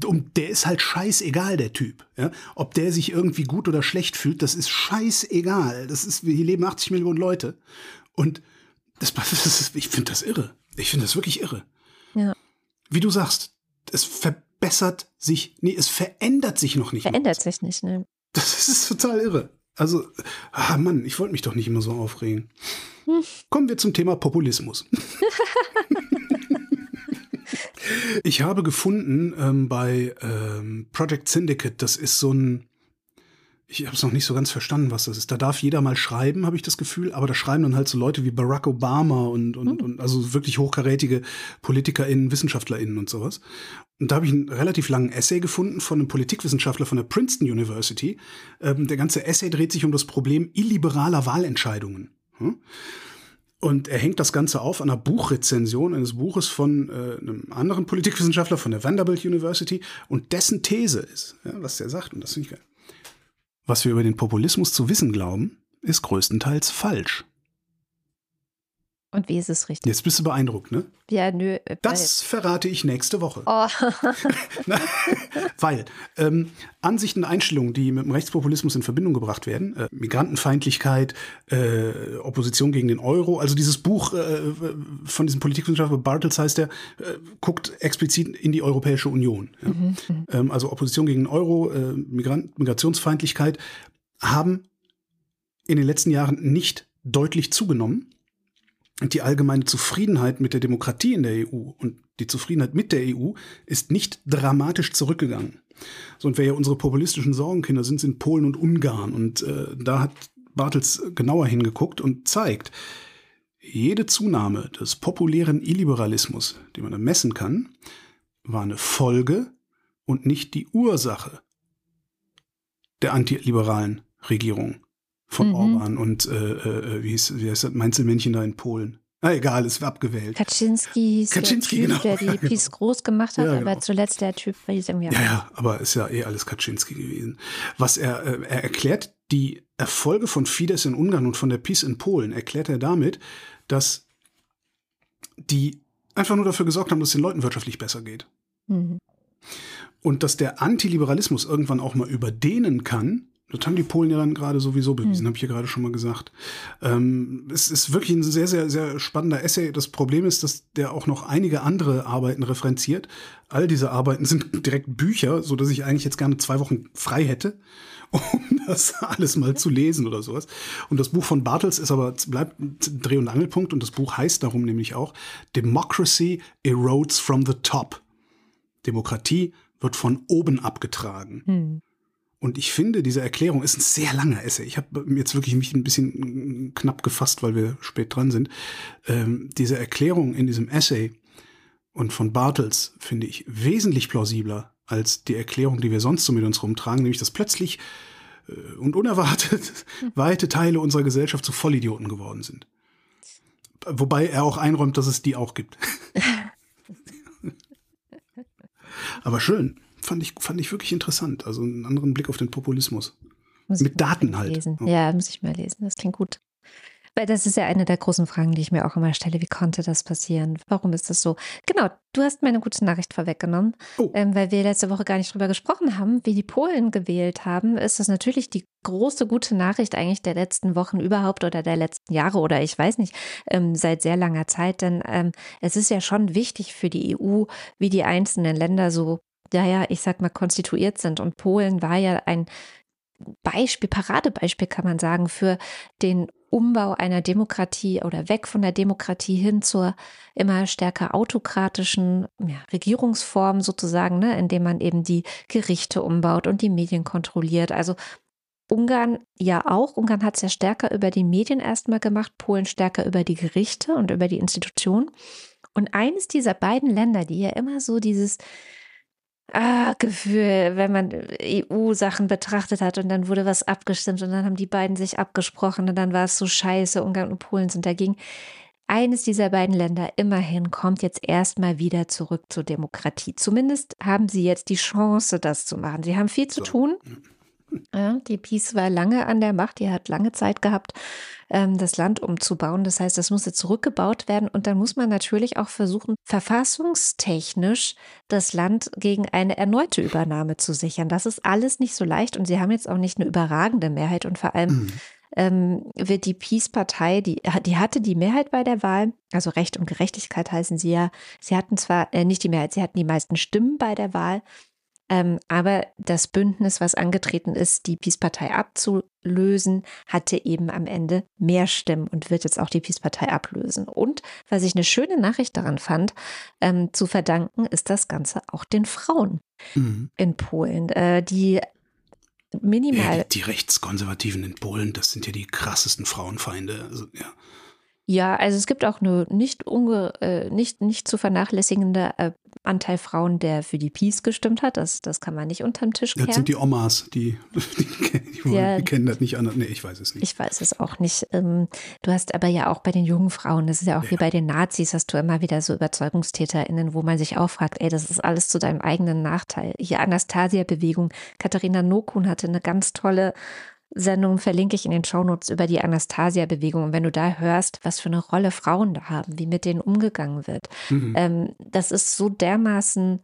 um, der ist halt scheißegal, der Typ. Ja? Ob der sich irgendwie gut oder schlecht fühlt, das ist scheißegal. Das ist, hier leben 80 Millionen Leute. Und das, das ist, ich finde das irre. Ich finde das wirklich irre. Ja. Wie du sagst, es verbessert sich, nee, es verändert sich noch nicht. Verändert sich nicht, ne? Das ist total irre. Also, ah Mann, ich wollte mich doch nicht immer so aufregen. Hm. Kommen wir zum Thema Populismus. ich habe gefunden ähm, bei ähm, Project Syndicate, das ist so ein, ich habe es noch nicht so ganz verstanden, was das ist. Da darf jeder mal schreiben, habe ich das Gefühl, aber da schreiben dann halt so Leute wie Barack Obama und, und, mhm. und also wirklich hochkarätige PolitikerInnen, WissenschaftlerInnen und sowas. Und da habe ich einen relativ langen Essay gefunden von einem Politikwissenschaftler von der Princeton University. Ähm, der ganze Essay dreht sich um das Problem illiberaler Wahlentscheidungen. Hm? Und er hängt das Ganze auf an einer Buchrezension eines Buches von äh, einem anderen Politikwissenschaftler von der Vanderbilt University. Und dessen These ist, ja, was er sagt, und das finde ich geil. Was wir über den Populismus zu wissen glauben, ist größtenteils falsch. Und wie ist es richtig? Jetzt bist du beeindruckt, ne? Ja, nö. Äh, das verrate ich nächste Woche. Oh. weil ähm, Ansichten, Einstellungen, die mit dem Rechtspopulismus in Verbindung gebracht werden, äh, Migrantenfeindlichkeit, äh, Opposition gegen den Euro, also dieses Buch äh, von diesem Politikwissenschaftler Bartels heißt der, äh, guckt explizit in die Europäische Union. Ja? Mhm, mhm. Ähm, also Opposition gegen den Euro, äh, Migrant Migrationsfeindlichkeit haben in den letzten Jahren nicht deutlich zugenommen die allgemeine Zufriedenheit mit der Demokratie in der EU und die Zufriedenheit mit der EU ist nicht dramatisch zurückgegangen. So, und wer ja unsere populistischen Sorgenkinder sind, sind Polen und Ungarn. Und äh, da hat Bartels genauer hingeguckt und zeigt, jede Zunahme des populären Illiberalismus, die man messen kann, war eine Folge und nicht die Ursache der antiliberalen Regierung von mhm. Orban und äh, äh, wie, hieß, wie heißt das Mainzelmännchen da in Polen. Ah, egal, es war abgewählt. Kaczynski hieß Kaczynski, der Typ, genau. der die ja, genau. groß gemacht hat, ja, genau. aber zuletzt der Typ hieß irgendwie. Ja, ja, aber ist ja eh alles Kaczynski gewesen. Was er, äh, er erklärt, die Erfolge von Fidesz in Ungarn und von der PiS in Polen erklärt er damit, dass die einfach nur dafür gesorgt haben, dass es den Leuten wirtschaftlich besser geht. Mhm. Und dass der Antiliberalismus irgendwann auch mal überdehnen kann, das haben die Polen ja dann gerade sowieso bewiesen, hm. habe ich ja gerade schon mal gesagt. Ähm, es ist wirklich ein sehr, sehr, sehr spannender Essay. Das Problem ist, dass der auch noch einige andere Arbeiten referenziert. All diese Arbeiten sind direkt Bücher, so dass ich eigentlich jetzt gerne zwei Wochen frei hätte, um das alles mal zu lesen oder sowas. Und das Buch von Bartels ist aber, bleibt ein Dreh- und Angelpunkt und das Buch heißt darum nämlich auch Democracy erodes from the top. Demokratie wird von oben abgetragen. Hm. Und ich finde, diese Erklärung ist ein sehr langer Essay. Ich habe jetzt wirklich mich ein bisschen knapp gefasst, weil wir spät dran sind. Ähm, diese Erklärung in diesem Essay und von Bartels finde ich wesentlich plausibler als die Erklärung, die wir sonst so mit uns rumtragen, nämlich dass plötzlich äh, und unerwartet weite Teile unserer Gesellschaft zu Vollidioten geworden sind. Wobei er auch einräumt, dass es die auch gibt. Aber schön fand ich, fand ich wirklich interessant. Also einen anderen Blick auf den Populismus. Mit Daten halt. Lesen. Ja, muss ich mal lesen. Das klingt gut. Weil das ist ja eine der großen Fragen, die ich mir auch immer stelle. Wie konnte das passieren? Warum ist das so? Genau, du hast meine gute Nachricht vorweggenommen, oh. ähm, weil wir letzte Woche gar nicht drüber gesprochen haben, wie die Polen gewählt haben. Ist das natürlich die große gute Nachricht eigentlich der letzten Wochen überhaupt oder der letzten Jahre oder ich weiß nicht, ähm, seit sehr langer Zeit. Denn ähm, es ist ja schon wichtig für die EU, wie die einzelnen Länder so ja, ja, ich sag mal, konstituiert sind. Und Polen war ja ein Beispiel, Paradebeispiel kann man sagen, für den Umbau einer Demokratie oder weg von der Demokratie hin zur immer stärker autokratischen ja, Regierungsform sozusagen, ne, indem man eben die Gerichte umbaut und die Medien kontrolliert. Also Ungarn ja auch. Ungarn hat es ja stärker über die Medien erstmal gemacht, Polen stärker über die Gerichte und über die Institutionen. Und eines dieser beiden Länder, die ja immer so dieses ah, Gefühl, wenn man EU-Sachen betrachtet hat und dann wurde was abgestimmt und dann haben die beiden sich abgesprochen und dann war es so scheiße, Ungarn und Polen sind dagegen. Eines dieser beiden Länder immerhin kommt jetzt erstmal wieder zurück zur Demokratie. Zumindest haben sie jetzt die Chance, das zu machen. Sie haben viel zu tun. Ja, die Peace war lange an der Macht, die hat lange Zeit gehabt, ähm, das Land umzubauen. Das heißt, das musste zurückgebaut werden und dann muss man natürlich auch versuchen, verfassungstechnisch das Land gegen eine erneute Übernahme zu sichern. Das ist alles nicht so leicht und sie haben jetzt auch nicht eine überragende Mehrheit und vor allem mhm. ähm, wird die Peace-Partei, die, die hatte die Mehrheit bei der Wahl, also Recht und Gerechtigkeit heißen sie ja. Sie hatten zwar äh, nicht die Mehrheit, sie hatten die meisten Stimmen bei der Wahl, ähm, aber das Bündnis, was angetreten ist, die Peace-Partei abzulösen, hatte eben am Ende mehr Stimmen und wird jetzt auch die Peace-Partei ablösen. Und was ich eine schöne Nachricht daran fand, ähm, zu verdanken, ist das Ganze auch den Frauen mhm. in Polen, äh, die minimal. Ja, die, die, Rechtskonservativen in Polen, das sind ja die krassesten Frauenfeinde. Also, ja. Ja, also es gibt auch eine nicht, unge, äh, nicht, nicht zu vernachlässigende äh, Anteil Frauen, der für die Peace gestimmt hat. Das, das kann man nicht unterm Tisch kehren. Das sind die Omas, die, die, die, ja, die kennen das nicht anders. Nee, ich weiß es nicht. Ich weiß es auch nicht. Ähm, du hast aber ja auch bei den jungen Frauen, das ist ja auch ja. wie bei den Nazis, hast du immer wieder so UberzeugungstäterInnen, wo man sich auch fragt, ey, das ist alles zu deinem eigenen Nachteil. Hier Anastasia-Bewegung. Katharina Nokun hatte eine ganz tolle Sendung verlinke ich in den Shownotes über die Anastasia-Bewegung. Und wenn du da hörst, was für eine Rolle Frauen da haben, wie mit denen umgegangen wird, mhm. ähm, das ist so dermaßen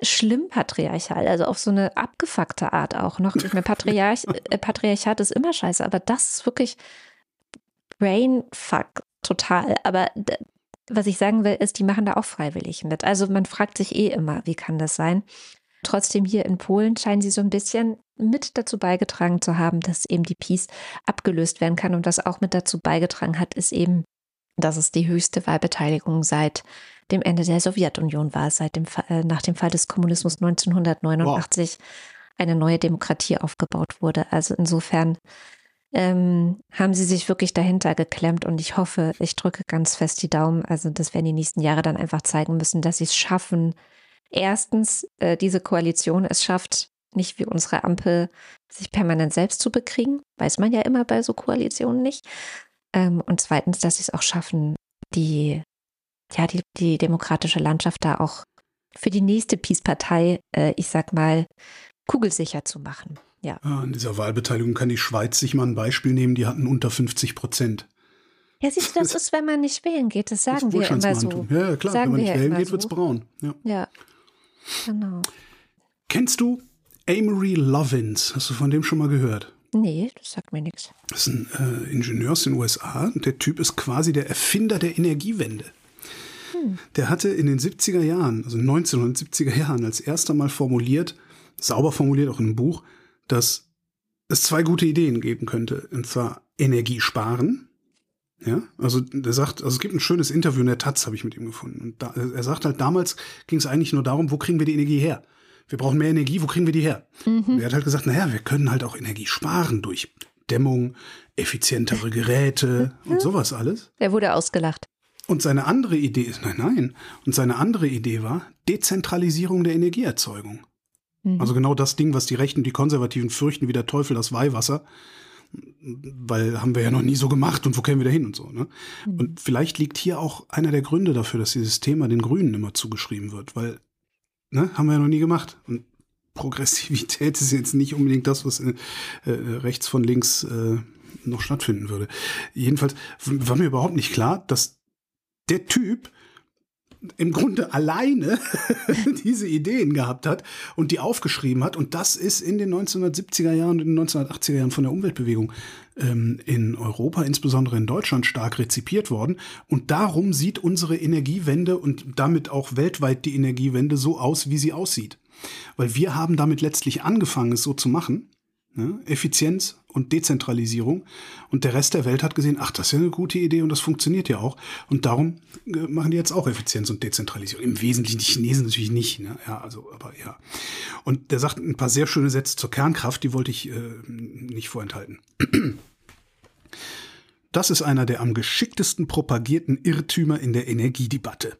schlimm patriarchal, also auf so eine abgefuckte Art auch noch. Ich meine, Patriarch, äh, Patriarchat ist immer scheiße, aber das ist wirklich Brainfuck total. Aber was ich sagen will, ist, die machen da auch freiwillig mit. Also man fragt sich eh immer, wie kann das sein? Trotzdem hier in Polen scheinen sie so ein bisschen mit dazu beigetragen zu haben, dass eben die Peace abgelöst werden kann. Und was auch mit dazu beigetragen hat, ist eben, dass es die höchste Wahlbeteiligung seit dem Ende der Sowjetunion war, seit dem äh, nach dem Fall des Kommunismus 1989 wow. eine neue Demokratie aufgebaut wurde. Also insofern ähm, haben sie sich wirklich dahinter geklemmt und ich hoffe, ich drücke ganz fest die Daumen. Also das werden die nächsten Jahre dann einfach zeigen müssen, dass sie es schaffen, erstens äh, diese Koalition es schafft, nicht wie unsere Ampel sich permanent selbst zu bekriegen, weiß man ja immer bei so Koalitionen nicht. Ähm, und zweitens, dass sie es auch schaffen, die, ja, die, die demokratische Landschaft da auch für die nächste Peace-Partei, äh, ich sag mal, kugelsicher zu machen. Ja. An dieser Wahlbeteiligung kann die Schweiz sich mal ein Beispiel nehmen, die hatten unter 50 Prozent. Ja, siehst du, das ist, wenn man nicht wählen geht, das sagen das wir immer so. Ja, klar, sagen wenn man nicht wählen geht, so. wird es braun. Ja. ja, genau. Kennst du Amory Lovins, hast du von dem schon mal gehört? Nee, das sagt mir nichts. Das ist ein äh, Ingenieur aus den USA und der Typ ist quasi der Erfinder der Energiewende. Hm. Der hatte in den 70er Jahren, also 1970er Jahren, als erster Mal formuliert, sauber formuliert auch in einem Buch, dass es zwei gute Ideen geben könnte. Und zwar Energie sparen. Ja, also der sagt, also es gibt ein schönes Interview in der Taz, habe ich mit ihm gefunden. Und da, er sagt halt, damals ging es eigentlich nur darum, wo kriegen wir die Energie her? wir brauchen mehr Energie, wo kriegen wir die her? Mhm. er hat halt gesagt, naja, wir können halt auch Energie sparen durch Dämmung, effizientere Geräte und sowas alles. Er wurde ausgelacht. Und seine andere Idee ist, nein, nein, und seine andere Idee war Dezentralisierung der Energieerzeugung. Mhm. Also genau das Ding, was die Rechten und die Konservativen fürchten, wie der Teufel das Weihwasser. Weil haben wir ja noch nie so gemacht und wo kämen wir da hin und so. Ne? Mhm. Und vielleicht liegt hier auch einer der Gründe dafür, dass dieses Thema den Grünen immer zugeschrieben wird, weil Ne? Haben wir ja noch nie gemacht. Und Progressivität ist jetzt nicht unbedingt das, was äh, äh, rechts von links äh, noch stattfinden würde. Jedenfalls war mir überhaupt nicht klar, dass der Typ im Grunde alleine diese Ideen gehabt hat und die aufgeschrieben hat. Und das ist in den 1970er Jahren und in den 1980er Jahren von der Umweltbewegung ähm, in Europa, insbesondere in Deutschland, stark rezipiert worden. Und darum sieht unsere Energiewende und damit auch weltweit die Energiewende so aus, wie sie aussieht. Weil wir haben damit letztlich angefangen, es so zu machen, Ne? Effizienz und Dezentralisierung. Und der Rest der Welt hat gesehen, ach, das ist ja eine gute Idee und das funktioniert ja auch. Und darum äh, machen die jetzt auch Effizienz und Dezentralisierung. Im Wesentlichen die Chinesen natürlich nicht. Ne? Ja, also, aber ja. Und der sagt ein paar sehr schöne Sätze zur Kernkraft, die wollte ich äh, nicht vorenthalten. Das ist einer der am geschicktesten propagierten Irrtümer in der Energiedebatte.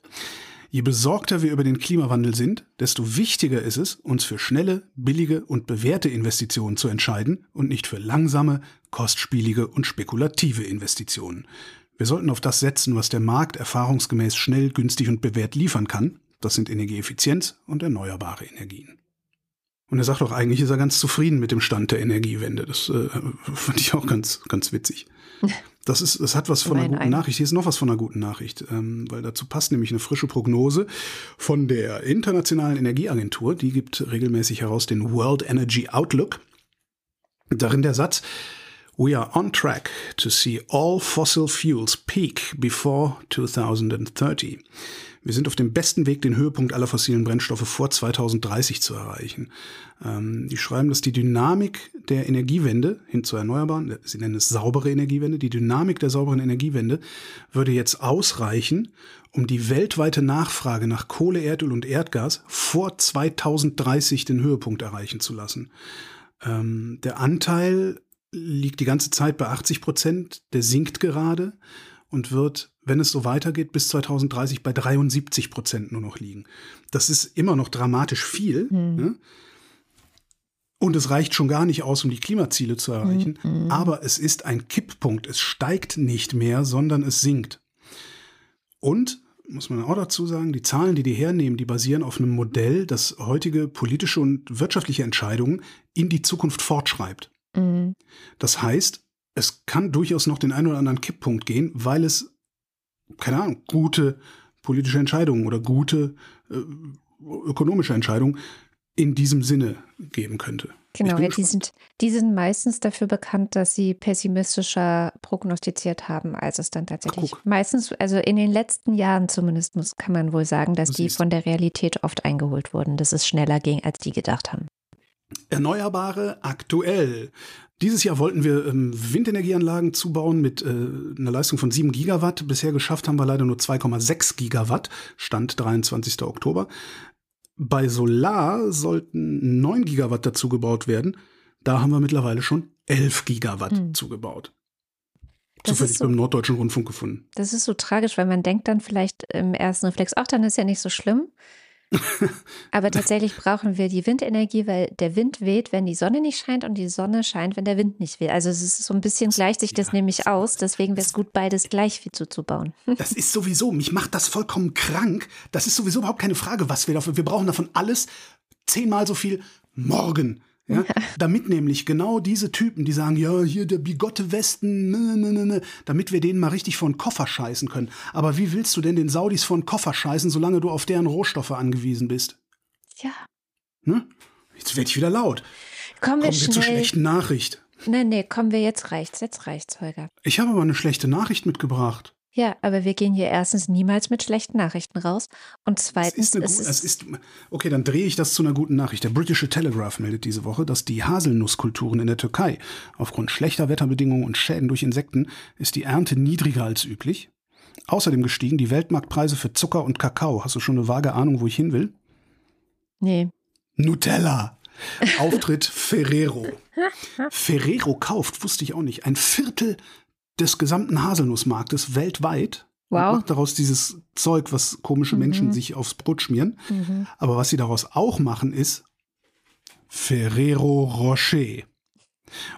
Je besorgter wir über den Klimawandel sind, desto wichtiger ist es, uns für schnelle, billige und bewährte Investitionen zu entscheiden und nicht für langsame, kostspielige und spekulative Investitionen. Wir sollten auf das setzen, was der Markt erfahrungsgemäß schnell, günstig und bewährt liefern kann. Das sind Energieeffizienz und erneuerbare Energien. Und er sagt auch, eigentlich ist er ganz zufrieden mit dem Stand der Energiewende. Das äh, fand ich auch ganz, ganz witzig. Das, ist, das hat was von einer guten Nachricht. Hier ist noch was von einer guten Nachricht, ähm, weil dazu passt nämlich eine frische Prognose von der Internationalen Energieagentur. Die gibt regelmäßig heraus den World Energy Outlook. Darin der Satz, We are on track to see all fossil fuels peak before 2030. Wir sind auf dem besten Weg, den Höhepunkt aller fossilen Brennstoffe vor 2030 zu erreichen. Ähm, die schreiben, dass die Dynamik der Energiewende hin zur Erneuerbaren, sie nennen es saubere Energiewende, die Dynamik der sauberen Energiewende würde jetzt ausreichen, um die weltweite Nachfrage nach Kohle, Erdöl und Erdgas vor 2030 den Höhepunkt erreichen zu lassen. Ähm, der Anteil liegt die ganze Zeit bei 80 Prozent, der sinkt gerade und wird, wenn es so weitergeht, bis 2030 bei 73 Prozent nur noch liegen. Das ist immer noch dramatisch viel. Mhm. Ne? Und es reicht schon gar nicht aus, um die Klimaziele zu erreichen. Mhm. Aber es ist ein Kipppunkt. Es steigt nicht mehr, sondern es sinkt. Und, muss man auch dazu sagen, die Zahlen, die die hernehmen, die basieren auf einem Modell, das heutige politische und wirtschaftliche Entscheidungen in die Zukunft fortschreibt. Mhm. Das heißt, es kann durchaus noch den einen oder anderen Kipppunkt gehen, weil es, keine Ahnung, gute politische Entscheidungen oder gute äh, ökonomische Entscheidungen in diesem Sinne geben könnte. Genau, ja, die, sind, die sind meistens dafür bekannt, dass sie pessimistischer prognostiziert haben, als es dann tatsächlich Ach, meistens, also in den letzten Jahren zumindest, muss, kann man wohl sagen, dass die von der Realität oft eingeholt wurden, dass es schneller ging, als die gedacht haben. Erneuerbare aktuell. Dieses Jahr wollten wir ähm, Windenergieanlagen zubauen mit äh, einer Leistung von 7 Gigawatt. Bisher geschafft haben wir leider nur 2,6 Gigawatt, Stand 23. Oktober. Bei Solar sollten 9 Gigawatt dazu gebaut werden. Da haben wir mittlerweile schon 11 Gigawatt hm. zugebaut. Das Zufällig so, beim Norddeutschen Rundfunk gefunden. Das ist so tragisch, weil man denkt dann vielleicht im ersten Reflex, ach, dann ist ja nicht so schlimm. Aber tatsächlich brauchen wir die Windenergie, weil der Wind weht, wenn die Sonne nicht scheint und die Sonne scheint, wenn der Wind nicht weht. Also es ist so ein bisschen gleicht sich das ja, nämlich aus. Deswegen wäre es gut, beides gleich viel zuzubauen. Das ist sowieso, mich macht das vollkommen krank. Das ist sowieso überhaupt keine Frage, was wir dafür. Wir brauchen davon alles zehnmal so viel morgen. Ja? Damit nämlich genau diese Typen, die sagen, ja, hier der bigotte Westen, ne, ne, ne, ne, damit wir denen mal richtig vor den Koffer scheißen können. Aber wie willst du denn den Saudis vor den Koffer scheißen, solange du auf deren Rohstoffe angewiesen bist? Ja. Ne? Jetzt werde ich wieder laut. Kommen wir, kommen wir zur schlechten Nachricht. Nee, nee, kommen wir, jetzt reicht's, jetzt reicht's, Holger. Ich habe aber eine schlechte Nachricht mitgebracht. Ja, aber wir gehen hier erstens niemals mit schlechten Nachrichten raus und zweitens es ist, eine, es ist okay, dann drehe ich das zu einer guten Nachricht. Der British Telegraph meldet diese Woche, dass die Haselnusskulturen in der Türkei aufgrund schlechter Wetterbedingungen und Schäden durch Insekten ist die Ernte niedriger als üblich. Außerdem gestiegen die Weltmarktpreise für Zucker und Kakao. Hast du schon eine vage Ahnung, wo ich hin will? Nee. Nutella. Auftritt Ferrero. Ferrero kauft, wusste ich auch nicht, ein Viertel des gesamten Haselnussmarktes weltweit. Wow. Und macht daraus dieses Zeug, was komische mhm. Menschen sich aufs Brot schmieren. Mhm. Aber was sie daraus auch machen, ist Ferrero Rocher.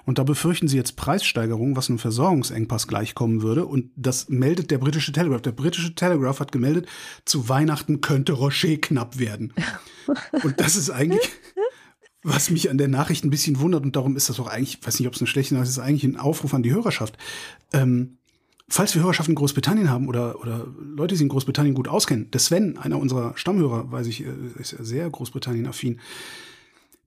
Und da befürchten sie jetzt Preissteigerungen, was einem Versorgungsengpass gleichkommen würde. Und das meldet der britische Telegraph. Der britische Telegraph hat gemeldet, zu Weihnachten könnte Rocher knapp werden. Und das ist eigentlich, was mich an der Nachricht ein bisschen wundert, und darum ist das auch eigentlich, ich weiß nicht, ob es eine schlechte Nachricht ist, ist eigentlich ein Aufruf an die Hörerschaft. Ähm, falls wir Hörerschaft in Großbritannien haben oder, oder Leute, die sich in Großbritannien gut auskennen, der Sven, einer unserer Stammhörer, weiß ich, äh, ist ja sehr Großbritannien-affin.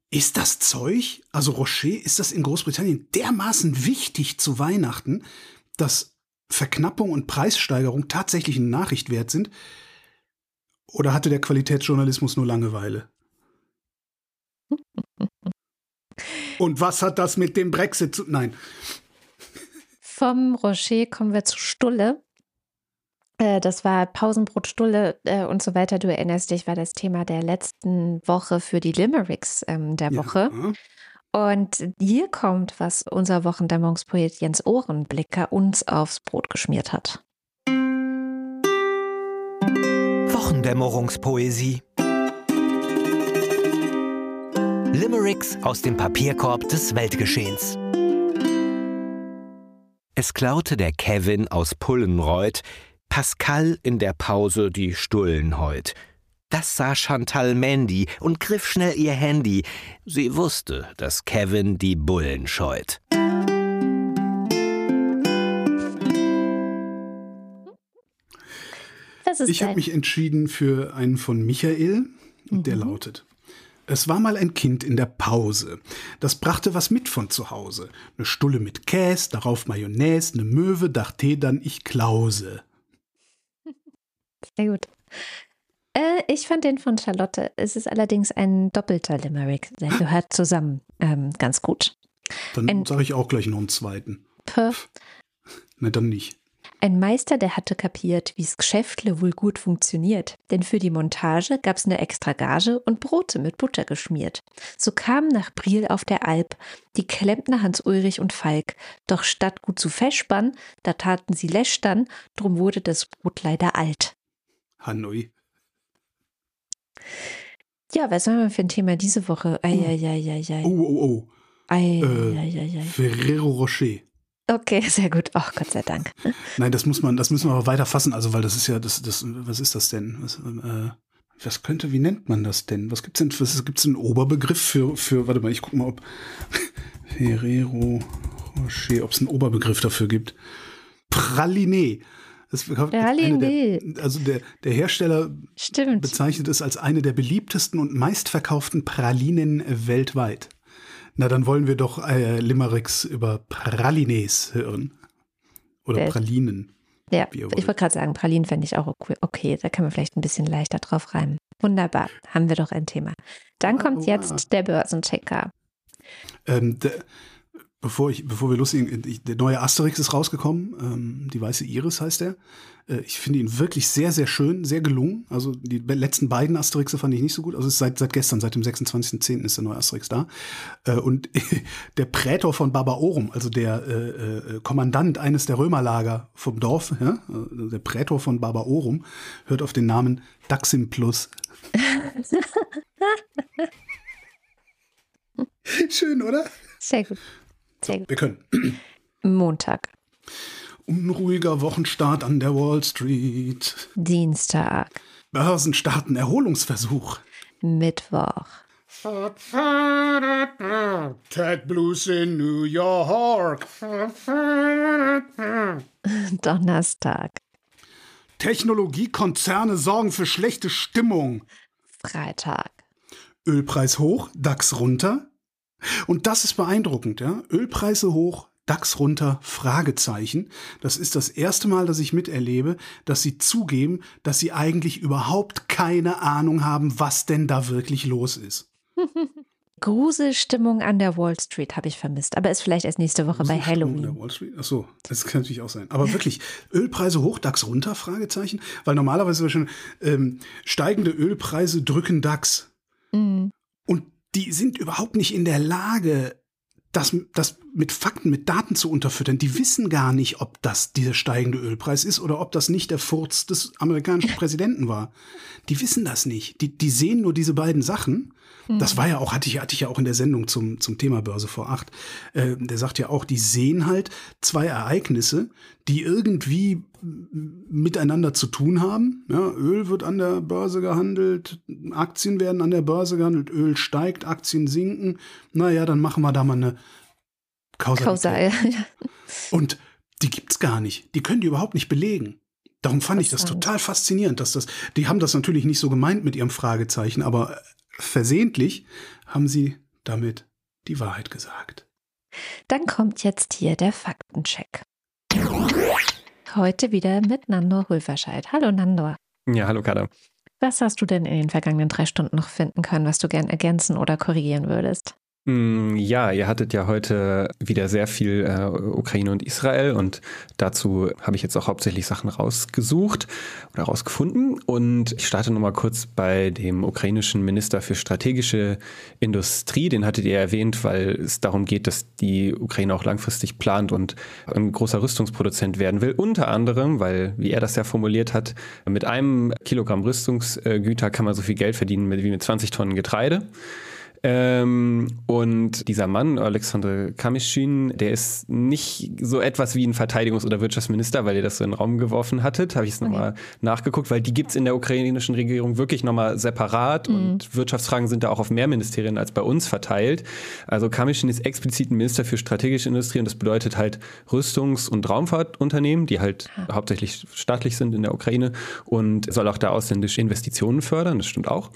Ist das Zeug, also Rocher, ist das in Großbritannien dermaßen wichtig zu Weihnachten, dass Verknappung und Preissteigerung tatsächlich eine Nachricht wert sind? Oder hatte der Qualitätsjournalismus nur Langeweile? Und was hat das mit dem Brexit zu. Nein. Vom Rocher kommen wir zu Stulle. Äh, das war Pausenbrot, Stulle äh, und so weiter. Du erinnerst dich, war das Thema der letzten Woche für die Limericks ähm, der Woche. Ja. Und hier kommt, was unser Wochendämmerungspoet Jens Ohrenblicker uns aufs Brot geschmiert hat. Wochendämmerungspoesie. Limericks aus dem Papierkorb des Weltgeschehens. Es klaute der Kevin aus Pullenreuth, Pascal in der Pause die Stullen heut. Das sah Chantal Mandy und griff schnell ihr Handy. Sie wusste, dass Kevin die Bullen scheut. ich habe mich entschieden für einen von Michael, mhm. der lautet. Es war mal ein Kind in der Pause. Das brachte was mit von zu Hause. Eine Stulle mit Käse, darauf Mayonnaise, eine Möwe, dachte dann ich Klause. Sehr gut. Äh, ich fand den von Charlotte. Es ist allerdings ein doppelter Limerick. Der gehört zusammen ähm, ganz gut. Dann sage ich auch gleich noch einen zweiten. Puh. Ne, dann nicht. Ein Meister, der hatte kapiert, wie's Geschäftle wohl gut funktioniert, denn für die Montage gab's ne extra Gage und Brote mit Butter geschmiert. So kamen nach Briel auf der Alp die Klempner Hans-Ulrich und Falk, doch statt gut zu festspannen, da taten sie lästern, drum wurde das Brot leider alt. Hanoi. Ja, was haben wir für ein Thema diese Woche? Eieieiei. Oh, oh, oh. Ei, äh, ei, ei, ei. Ferrero Rocher. Okay, sehr gut. Ach, Gott sei Dank. Nein, das muss man, das müssen wir aber weiter fassen, also weil das ist ja, das, das, was ist das denn? Was, äh, was könnte, wie nennt man das denn? Was gibt's denn, was gibt's einen Oberbegriff für, für, warte mal, ich guck mal, ob Ferrero Rocher, ob es einen Oberbegriff dafür gibt. Praline. Das Praline. Der, also der, der Hersteller Stimmt. bezeichnet es als eine der beliebtesten und meistverkauften Pralinen weltweit. Na, dann wollen wir doch äh, Limericks über Pralines hören. Oder Pralinen. Ja, ich wollte gerade sagen, Pralinen fände ich auch okay. okay. Da können wir vielleicht ein bisschen leichter drauf reimen. Wunderbar, haben wir doch ein Thema. Dann kommt jetzt der Börsenchecker. Ähm, der, Bevor, ich, bevor wir loslegen, der neue Asterix ist rausgekommen. Ähm, die weiße Iris heißt er. Äh, ich finde ihn wirklich sehr, sehr schön, sehr gelungen. Also die letzten beiden Asterixe fand ich nicht so gut. Also seit, seit gestern, seit dem 26.10. ist der neue Asterix da. Äh, und der Prätor von Barbaorum, also der äh, äh, Kommandant eines der Römerlager vom Dorf, ja, also der Prätor von Barbaorum, hört auf den Namen Daxim Plus. Schön, oder? Sehr gut. Sehr gut. Wir können. Montag. Unruhiger Wochenstart an der Wall Street. Dienstag. Börsenstarten Erholungsversuch. Mittwoch. Ted Blues in New York. Donnerstag. Technologiekonzerne sorgen für schlechte Stimmung. Freitag. Ölpreis hoch, DAX runter. Und das ist beeindruckend, ja. Ölpreise hoch, DAX runter, Fragezeichen. Das ist das erste Mal, dass ich miterlebe, dass sie zugeben, dass sie eigentlich überhaupt keine Ahnung haben, was denn da wirklich los ist. Gruselstimmung an der Wall Street habe ich vermisst, aber ist vielleicht erst nächste Woche bei Halloween. An der Wall Street? Ach so, das kann natürlich auch sein. Aber wirklich, Ölpreise hoch, DAX runter? Fragezeichen, weil normalerweise schon ähm, steigende Ölpreise drücken DAX. Mhm. Die sind überhaupt nicht in der Lage, das, das mit Fakten, mit Daten zu unterfüttern. Die wissen gar nicht, ob das dieser steigende Ölpreis ist oder ob das nicht der Furz des amerikanischen Präsidenten war. Die wissen das nicht. Die, die sehen nur diese beiden Sachen das war ja auch, hatte ich, hatte ich ja auch in der Sendung zum, zum Thema Börse vor acht. Äh, der sagt ja auch, die sehen halt zwei Ereignisse, die irgendwie miteinander zu tun haben. Ja, Öl wird an der Börse gehandelt, Aktien werden an der Börse gehandelt, Öl steigt, Aktien sinken. Naja, dann machen wir da mal eine Kausal, ja. Und die gibt's gar nicht. Die können die überhaupt nicht belegen. Darum fand ich das total faszinierend, dass das, die haben das natürlich nicht so gemeint mit ihrem Fragezeichen, aber versehentlich haben sie damit die Wahrheit gesagt. Dann kommt jetzt hier der Faktencheck. Heute wieder mit Nando Hulverscheid. Hallo Nando. Ja, hallo Kada. Was hast du denn in den vergangenen drei Stunden noch finden können, was du gern ergänzen oder korrigieren würdest? Mm, ja, ihr hattet ja heute wieder sehr viel äh, Ukraine und Israel und dazu habe ich jetzt auch hauptsächlich Sachen rausgesucht oder rausgefunden. Und ich starte nochmal kurz bei dem ukrainischen Minister für strategische Industrie, den hattet ihr erwähnt, weil es darum geht, dass die Ukraine auch langfristig plant und ein großer Rüstungsproduzent werden will, unter anderem, weil, wie er das ja formuliert hat, mit einem Kilogramm Rüstungsgüter kann man so viel Geld verdienen wie mit 20 Tonnen Getreide. Ähm, und dieser Mann, Alexander Kamischin, der ist nicht so etwas wie ein Verteidigungs- oder Wirtschaftsminister, weil ihr das so in den Raum geworfen hattet. Habe ich es okay. nochmal nachgeguckt, weil die gibt's in der ukrainischen Regierung wirklich nochmal separat mhm. und Wirtschaftsfragen sind da auch auf mehr Ministerien als bei uns verteilt. Also Kamischin ist explizit ein Minister für strategische Industrie und das bedeutet halt Rüstungs- und Raumfahrtunternehmen, die halt ah. hauptsächlich staatlich sind in der Ukraine und soll auch da ausländische Investitionen fördern, das stimmt auch.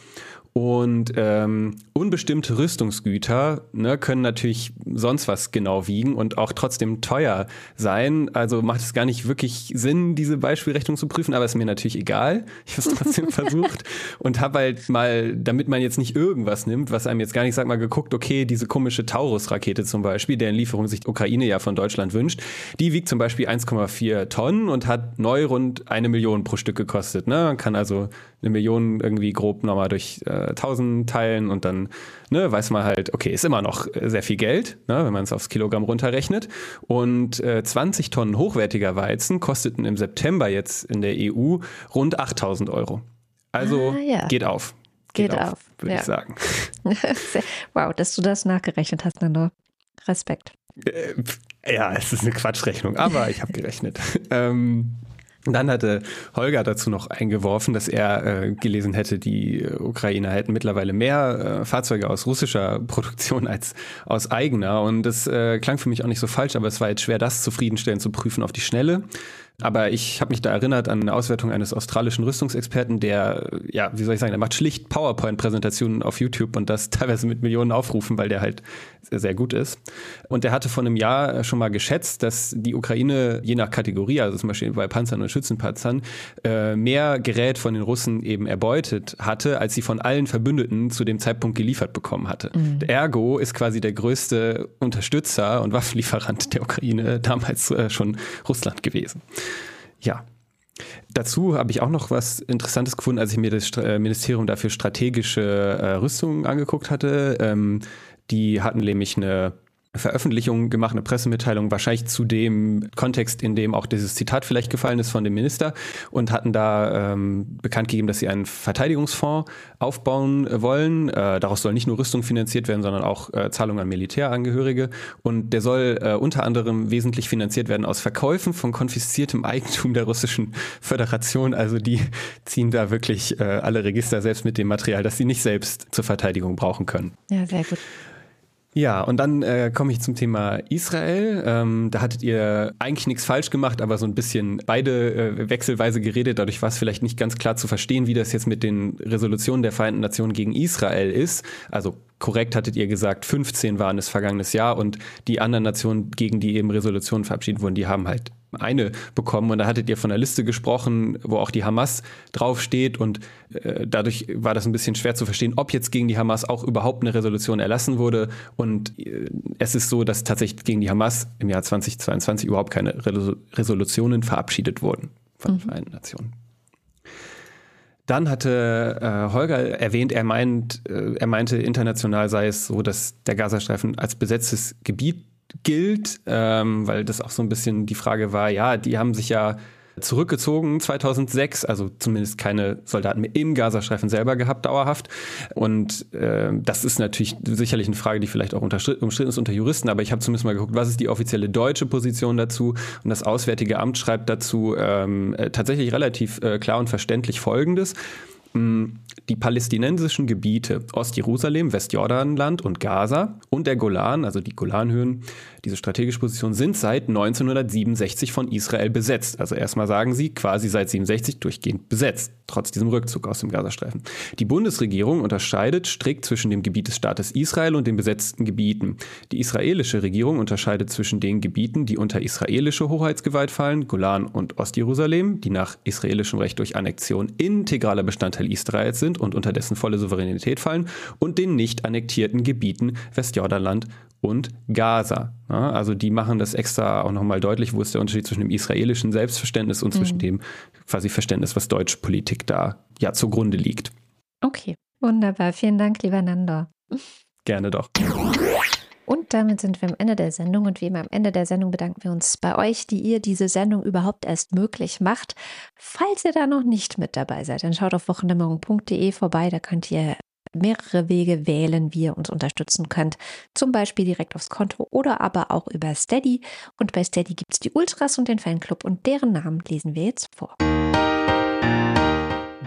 Und ähm, unbestimmte Rüstungsgüter ne, können natürlich sonst was genau wiegen und auch trotzdem teuer sein. Also macht es gar nicht wirklich Sinn, diese Beispielrechnung zu prüfen, aber ist mir natürlich egal. Ich habe es trotzdem versucht und habe halt mal, damit man jetzt nicht irgendwas nimmt, was einem jetzt gar nicht sagt, mal geguckt, okay, diese komische Taurus-Rakete zum Beispiel, deren Lieferung sich Ukraine ja von Deutschland wünscht, die wiegt zum Beispiel 1,4 Tonnen und hat neu rund eine Million pro Stück gekostet. Ne? Man kann also eine Million irgendwie grob nochmal durch äh, 1000 teilen und dann ne, weiß man halt, okay, ist immer noch sehr viel Geld, ne, wenn man es aufs Kilogramm runterrechnet. Und äh, 20 Tonnen hochwertiger Weizen kosteten im September jetzt in der EU rund 8000 Euro. Also ah, ja. geht auf. Geht, geht auf, auf würde ja. ich sagen. wow, dass du das nachgerechnet hast, Nando. Respekt. Äh, ja, es ist eine Quatschrechnung, aber ich habe gerechnet. ähm, dann hatte Holger dazu noch eingeworfen, dass er äh, gelesen hätte, die Ukrainer hätten mittlerweile mehr äh, Fahrzeuge aus russischer Produktion als aus eigener. Und das äh, klang für mich auch nicht so falsch, aber es war jetzt schwer, das zufriedenstellend zu prüfen auf die Schnelle. Aber ich habe mich da erinnert an eine Auswertung eines australischen Rüstungsexperten, der, ja, wie soll ich sagen, der macht schlicht PowerPoint-Präsentationen auf YouTube und das teilweise mit Millionen Aufrufen, weil der halt sehr, gut ist. Und der hatte vor einem Jahr schon mal geschätzt, dass die Ukraine je nach Kategorie, also zum Beispiel bei Panzern und Schützenpanzern, äh, mehr Gerät von den Russen eben erbeutet hatte, als sie von allen Verbündeten zu dem Zeitpunkt geliefert bekommen hatte. Mhm. Ergo ist quasi der größte Unterstützer und Waffenlieferant der Ukraine damals äh, schon Russland gewesen. Ja. Dazu habe ich auch noch was Interessantes gefunden, als ich mir das äh, Ministerium dafür strategische äh, Rüstungen angeguckt hatte. Ähm, die hatten nämlich eine Veröffentlichung gemacht, eine Pressemitteilung, wahrscheinlich zu dem Kontext, in dem auch dieses Zitat vielleicht gefallen ist von dem Minister und hatten da ähm, bekannt gegeben, dass sie einen Verteidigungsfonds aufbauen wollen. Äh, daraus soll nicht nur Rüstung finanziert werden, sondern auch äh, Zahlungen an Militärangehörige. Und der soll äh, unter anderem wesentlich finanziert werden aus Verkäufen von konfisziertem Eigentum der russischen Föderation. Also die ziehen da wirklich äh, alle Register selbst mit dem Material, das sie nicht selbst zur Verteidigung brauchen können. Ja, sehr gut. Ja, und dann äh, komme ich zum Thema Israel. Ähm, da hattet ihr eigentlich nichts falsch gemacht, aber so ein bisschen beide äh, wechselweise geredet. Dadurch war es vielleicht nicht ganz klar zu verstehen, wie das jetzt mit den Resolutionen der Vereinten Nationen gegen Israel ist. Also korrekt hattet ihr gesagt, 15 waren es vergangenes Jahr und die anderen Nationen, gegen die eben Resolutionen verabschiedet wurden, die haben halt eine bekommen. Und da hattet ihr von der Liste gesprochen, wo auch die Hamas draufsteht. Und äh, dadurch war das ein bisschen schwer zu verstehen, ob jetzt gegen die Hamas auch überhaupt eine Resolution erlassen wurde. Und äh, es ist so, dass tatsächlich gegen die Hamas im Jahr 2022 überhaupt keine Resolutionen verabschiedet wurden von den mhm. Vereinten Nationen. Dann hatte äh, Holger erwähnt, er meint, äh, er meinte, international sei es so, dass der Gazastreifen als besetztes Gebiet gilt, ähm, weil das auch so ein bisschen die Frage war, ja, die haben sich ja zurückgezogen 2006, also zumindest keine Soldaten mehr im Gazastreifen selber gehabt, dauerhaft. Und äh, das ist natürlich sicherlich eine Frage, die vielleicht auch umstritten ist unter Juristen, aber ich habe zumindest mal geguckt, was ist die offizielle deutsche Position dazu? Und das Auswärtige Amt schreibt dazu ähm, äh, tatsächlich relativ äh, klar und verständlich Folgendes. Die palästinensischen Gebiete Ostjerusalem, Westjordanland und Gaza und der Golan, also die Golanhöhen, diese strategische Position, sind seit 1967 von Israel besetzt. Also erstmal sagen sie, quasi seit 67 durchgehend besetzt, trotz diesem Rückzug aus dem Gazastreifen. Die Bundesregierung unterscheidet strikt zwischen dem Gebiet des Staates Israel und den besetzten Gebieten. Die israelische Regierung unterscheidet zwischen den Gebieten, die unter israelische Hoheitsgewalt fallen, Golan und Ostjerusalem, die nach israelischem Recht durch Annexion integraler Bestandteil Israels sind und unter dessen volle Souveränität fallen, und den nicht annektierten Gebieten Westjordanland und Gaza. Ja, also die machen das extra auch nochmal deutlich, wo ist der Unterschied zwischen dem israelischen Selbstverständnis und zwischen mhm. dem quasi Verständnis, was deutsche Politik da ja zugrunde liegt. Okay, wunderbar. Vielen Dank, lieber Nando. Gerne doch. Und damit sind wir am Ende der Sendung. Und wie immer am Ende der Sendung bedanken wir uns bei euch, die ihr diese Sendung überhaupt erst möglich macht. Falls ihr da noch nicht mit dabei seid, dann schaut auf wochendämmerung.de vorbei. Da könnt ihr mehrere Wege wählen, wie ihr uns unterstützen könnt. Zum Beispiel direkt aufs Konto oder aber auch über Steady. Und bei Steady gibt es die Ultras und den Fanclub und deren Namen lesen wir jetzt vor.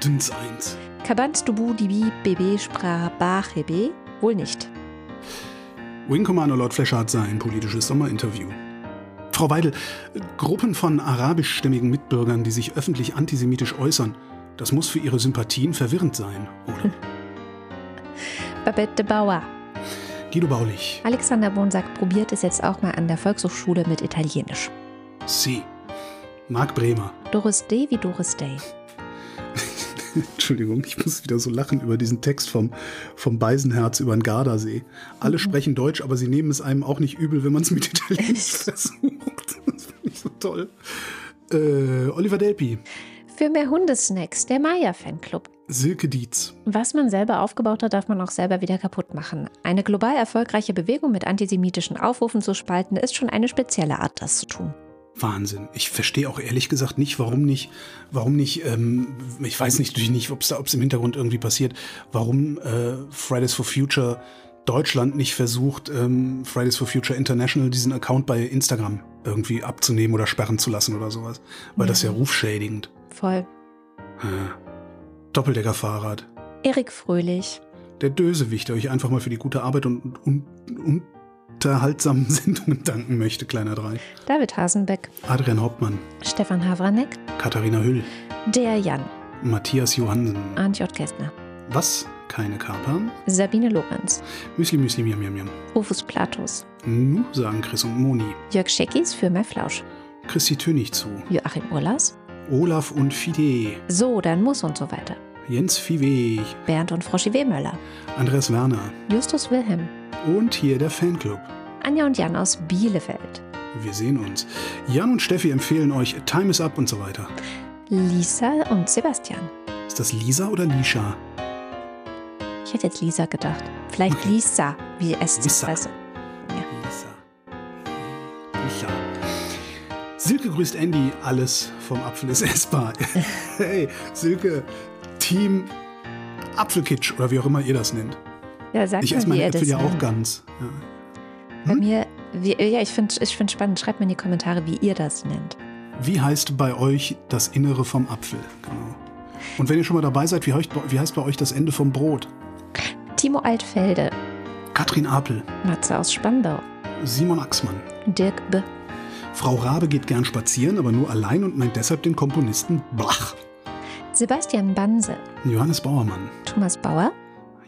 Dins 1. Kabans Dubu Dibi BB Spra Bachebe? Wohl nicht. Wing Commander Lord Flasher hat sein politisches Sommerinterview. Frau Weidel, Gruppen von arabischstämmigen Mitbürgern, die sich öffentlich antisemitisch äußern, das muss für ihre Sympathien verwirrend sein, oder? Babette de Bauer. Guido Baulich. Alexander Bonsack probiert es jetzt auch mal an der Volkshochschule mit Italienisch. Sie. Marc Bremer. Doris Day wie Doris Day. Entschuldigung, ich muss wieder so lachen über diesen Text vom, vom Beisenherz über den Gardasee. Alle mhm. sprechen Deutsch, aber sie nehmen es einem auch nicht übel, wenn man es mit Italienisch versucht. Das finde ich so toll. Äh, Oliver Delpi. Für mehr Hundesnacks, der Maya-Fanclub. Silke Dietz. Was man selber aufgebaut hat, darf man auch selber wieder kaputt machen. Eine global erfolgreiche Bewegung mit antisemitischen Aufrufen zu spalten, ist schon eine spezielle Art, das zu tun. Wahnsinn. Ich verstehe auch ehrlich gesagt nicht, warum nicht, warum nicht, ähm, ich weiß nicht, natürlich nicht, ob es da, im Hintergrund irgendwie passiert, warum äh, Fridays for Future Deutschland nicht versucht, ähm, Fridays for Future International diesen Account bei Instagram irgendwie abzunehmen oder sperren zu lassen oder sowas. Weil ja. das ja rufschädigend. Voll. Doppeldecker-Fahrrad. Erik Fröhlich. Der Dösewicht, der euch einfach mal für die gute Arbeit und, und, und unterhaltsamen Sendungen danken möchte, kleiner Drei. David Hasenbeck. Adrian Hauptmann. Stefan Havranek. Katharina Hüll. Der Jan. Matthias Johansen. Arndt J. Kästner. Was? Keine Kapern? Sabine Lorenz. Müsli Müsli Miam Miam Miam. Rufus Platus. Nu, sagen Chris und Moni. Jörg Scheckis für mehr Flausch. Christi Tönig zu. Joachim Urlas. Olaf und Fide. So, dann muss und so weiter. Jens Viehweg. Bernd und Froschi Wehmöller. Andreas Werner. Justus Wilhelm. Und hier der Fanclub. Anja und Jan aus Bielefeld. Wir sehen uns. Jan und Steffi empfehlen euch Time is Up und so weiter. Lisa und Sebastian. Ist das Lisa oder Lisha? Ich hätte jetzt Lisa gedacht. Vielleicht. Lisa, wie es Lisa. Heißt. Silke grüßt Andy. Alles vom Apfel ist essbar. hey, Silke, Team Apfelkitsch oder wie auch immer ihr das nennt. Ja, sag ich esse meine Äpfel ja auch ganz. Ja. Bei hm? mir, wie, ja, ich finde es ich find spannend. Schreibt mir in die Kommentare, wie ihr das nennt. Wie heißt bei euch das Innere vom Apfel? Genau. Und wenn ihr schon mal dabei seid, wie heißt, wie heißt bei euch das Ende vom Brot? Timo Altfelde. Katrin Apel. Matze aus Spandau. Simon Axmann. Dirk B. Frau Rabe geht gern spazieren, aber nur allein und meint deshalb den Komponisten Blach. Sebastian Banse. Johannes Bauermann. Thomas Bauer.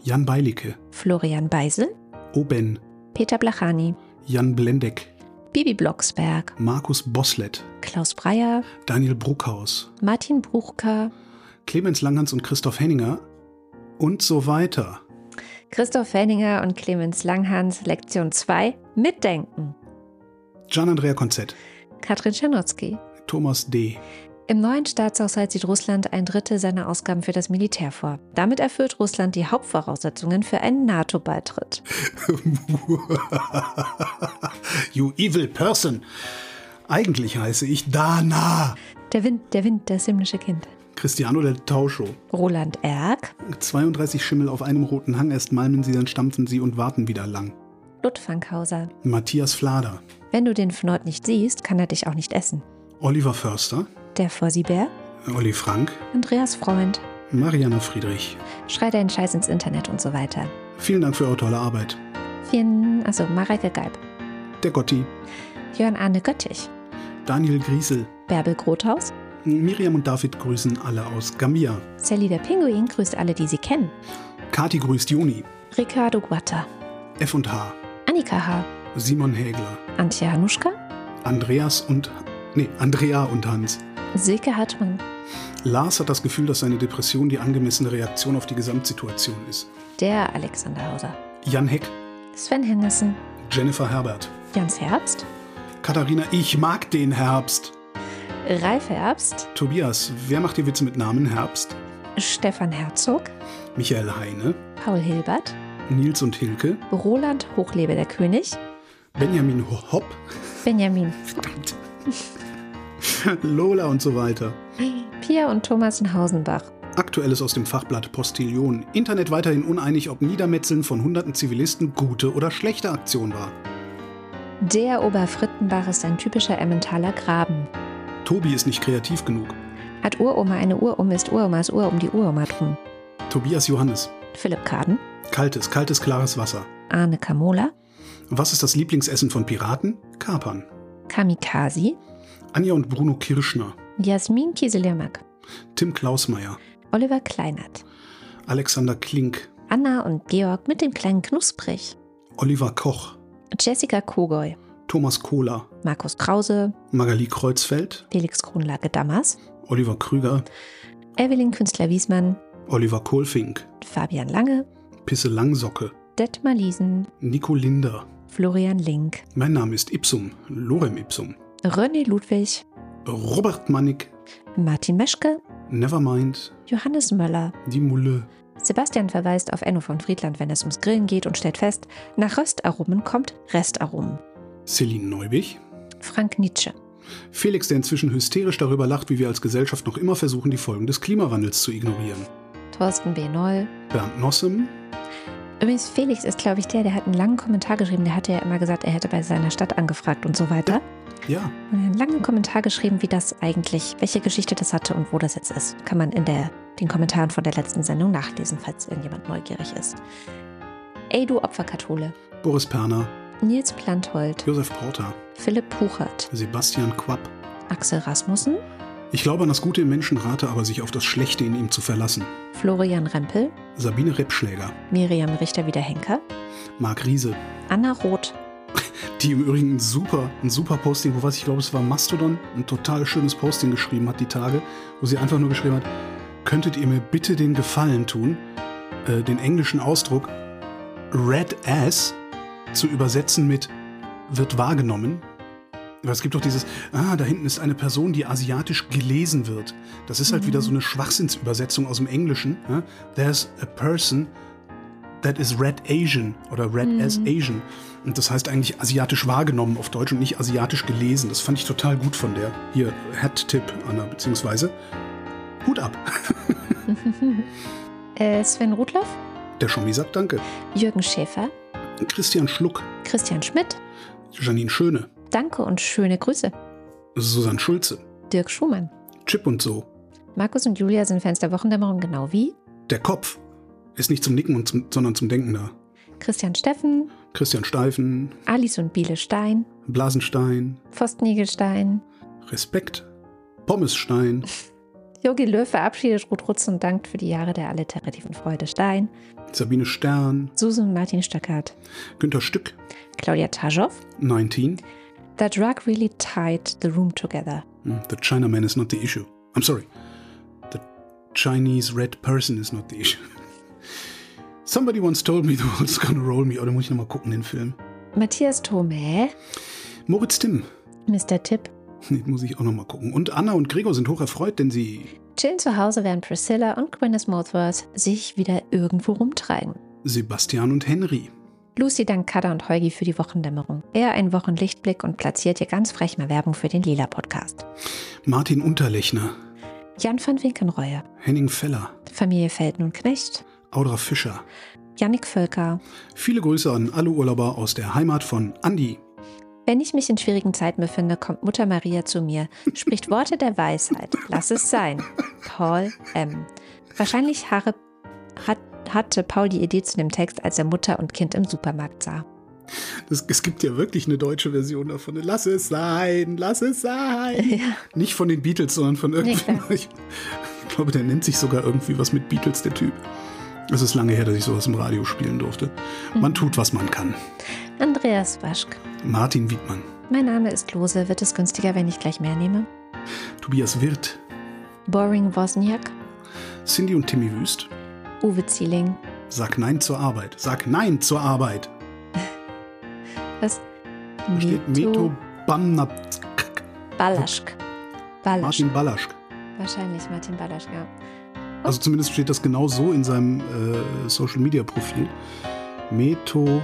Jan Beilicke. Florian Beisel. Oben. Peter Blachani, Jan Blendeck, Bibi Blocksberg, Markus Boslett, Klaus Breyer, Daniel Bruckhaus, Martin Bruchka, Clemens Langhans und Christoph Henninger und so weiter. Christoph Henninger und Clemens Langhans, Lektion 2, Mitdenken. Gian-Andrea Konzett, Katrin Czernotzki, Thomas D., im neuen Staatshaushalt sieht Russland ein Drittel seiner Ausgaben für das Militär vor. Damit erfüllt Russland die Hauptvoraussetzungen für einen NATO-Beitritt. you evil person. Eigentlich heiße ich Dana. Der Wind, der Wind, das himmlische Kind. Cristiano del Tauscho. Roland Erck. 32 Schimmel auf einem roten Hang, erst malmen sie, dann stampfen sie und warten wieder lang. Ludfanghauser. Matthias Flader. Wenn du den Fnord nicht siehst, kann er dich auch nicht essen. Oliver Förster der Vorsibär, Olli Frank, Andreas Freund, Marianne Friedrich. Schrei deinen Scheiß ins Internet und so weiter. Vielen Dank für eure tolle Arbeit. Vielen, also Mareike Geib. Der Gotti. Jörn Arne Göttich. Daniel Griesel. Bärbel Grothaus. Miriam und David grüßen alle aus Gamia. Sally der Pinguin grüßt alle, die sie kennen. Kati grüßt Juni. Ricardo Guatta. F und H. Annika H. Simon Hägler. Antje Hanuschka. Andreas und. Nee, Andrea und Hans. Silke Hartmann. Lars hat das Gefühl, dass seine Depression die angemessene Reaktion auf die Gesamtsituation ist. Der Alexander Hauser. Jan Heck. Sven Henderson. Jennifer Herbert. Jans Herbst. Katharina, ich mag den Herbst. Ralf Herbst. Tobias, wer macht die Witze mit Namen Herbst? Stefan Herzog. Michael Heine. Paul Hilbert. Nils und Hilke. Roland Hochlebe der König. Benjamin Hopp. Benjamin. Verdammt. Lola und so weiter. Pia und Thomas in Hausenbach. Aktuelles aus dem Fachblatt Postillion. Internet weiterhin uneinig, ob Niedermetzeln von hunderten Zivilisten gute oder schlechte Aktion war. Der Oberfrittenbach ist ein typischer Emmentaler Graben. Tobi ist nicht kreativ genug. Hat Uroma eine Urum, ist Uromas Uhr um die Uroma drum. Tobias Johannes. Philipp Kaden. Kaltes, kaltes, klares Wasser. Arne Kamola. Was ist das Lieblingsessen von Piraten? Kapern. Kamikaze. Anja und Bruno Kirschner. Jasmin Kieselirmak. Tim Klausmeier. Oliver Kleinert. Alexander Klink. Anna und Georg mit dem kleinen Knusprig. Oliver Koch. Jessica Kogoy. Thomas Kohler. Markus Krause. Magali Kreuzfeld. Felix Kronlage Dammers. Oliver Krüger. Evelyn Künstler-Wiesmann. Oliver Kohlfink. Fabian Lange. Pisse Langsocke. Detmar Liesen. Nico Linder. Florian Link. Mein Name ist Ipsum. Lorem Ipsum. René Ludwig. Robert Mannig. Martin Meschke. Nevermind. Johannes Möller. Die Mulle. Sebastian verweist auf Enno von Friedland, wenn es ums Grillen geht und stellt fest, nach Röstaromen kommt Restaromen. Celine Neubich. Frank Nietzsche. Felix, der inzwischen hysterisch darüber lacht, wie wir als Gesellschaft noch immer versuchen, die Folgen des Klimawandels zu ignorieren. Thorsten B. Noll. Bernd Nossem. Übrigens, Felix ist, glaube ich, der, der hat einen langen Kommentar geschrieben. Der hatte ja immer gesagt, er hätte bei seiner Stadt angefragt und so weiter. Ja, Und er hat einen langen Kommentar geschrieben, wie das eigentlich, welche Geschichte das hatte und wo das jetzt ist. Kann man in der, den Kommentaren von der letzten Sendung nachlesen, falls irgendjemand neugierig ist. Ey, du Opferkathole. Boris Perner. Nils Planthold. Josef Porter. Philipp Puchert. Sebastian Quapp. Axel Rasmussen. Ich glaube an das Gute im Menschen, rate aber, sich auf das Schlechte in ihm zu verlassen. Florian Rempel. Sabine Reppschläger. Miriam Richter-Wiederhenker. Marc Riese. Anna Roth. Die im Übrigen ein super, ein super Posting, wo was ich glaube, es war Mastodon, ein total schönes Posting geschrieben hat, die Tage, wo sie einfach nur geschrieben hat, könntet ihr mir bitte den Gefallen tun, äh, den englischen Ausdruck Red Ass zu übersetzen mit wird wahrgenommen. Weil es gibt doch dieses, ah, da hinten ist eine Person, die asiatisch gelesen wird. Das ist halt wieder so eine Schwachsinnsübersetzung aus dem Englischen. Ja? There's a person that is red Asian oder red as Asian. Und das heißt eigentlich asiatisch wahrgenommen auf Deutsch und nicht asiatisch gelesen. Das fand ich total gut von der. Hier, Hat-Tipp, Anna, beziehungsweise Hut ab. Äh, Sven Rudloff. Der Schommi sagt Danke. Jürgen Schäfer. Christian Schluck, Christian Schmidt. Janine Schöne, Danke und schöne Grüße. Susanne Schulze, Dirk Schumann. Chip und so. Markus und Julia sind Fans der Wochendämmerung, genau wie Der Kopf ist nicht zum Nicken, und zum, sondern zum Denken da. Christian Steffen, Christian Steifen, Alice und Biele Stein, Blasenstein, Pfostenniegelstein. Respekt, Pommesstein, Jogi Löw verabschiedet Ruth Rutz und dankt für die Jahre der alliterativen Freude Stein. Sabine Stern, Susan Martin Stöckert. Günter Stück, Claudia Taschow. 19. The drug really tied the room together. Hmm, The Chinaman is not the issue. I'm sorry. The Chinese red person is not the issue. Somebody once told me the world's gonna roll me. Oder muss ich nochmal gucken, den Film? Matthias Thome, Moritz Timm. Mr. Tipp. Den muss ich auch nochmal gucken. Und Anna und Gregor sind hoch erfreut, denn sie Chillen zu Hause, während Priscilla und Gwyneth Mothworth sich wieder irgendwo rumtreiben. Sebastian und Henry. Lucy dankt Kada und Heugi für die Wochendämmerung. Er ein Wochenlichtblick und platziert hier ganz frech mal Werbung für den Lila-Podcast. Martin Unterlechner. Jan van Winkenreue, Henning Feller. Familie Felden und Knecht, Audra Fischer. Jannik Völker. Viele Grüße an alle Urlauber aus der Heimat von Andi. Wenn ich mich in schwierigen Zeiten befinde, kommt Mutter Maria zu mir, spricht Worte der Weisheit. Lass es sein. Paul M. Wahrscheinlich Haare, hat, hatte Paul die Idee zu dem Text, als er Mutter und Kind im Supermarkt sah. Das, es gibt ja wirklich eine deutsche Version davon. Lass es sein, lass es sein. Ja. Nicht von den Beatles, sondern von. Nee, ich, ich glaube, der nennt sich sogar irgendwie was mit Beatles, der Typ. Es ist lange her, dass ich sowas im Radio spielen durfte. Man mhm. tut, was man kann. Andreas Waschk. Martin Wiedmann. Mein Name ist Lose. Wird es günstiger, wenn ich gleich mehr nehme? Tobias Wirth. Boring Wozniak. Cindy und Timmy Wüst. Uwe Zieling. Sag Nein zur Arbeit. Sag Nein zur Arbeit. Was? Da steht Meto Bamnap. Balaschk. Balaschk. Martin Balaschk. Wahrscheinlich Martin Balaschk, ja. Also zumindest steht das genau so in seinem äh, Social Media Profil. Meto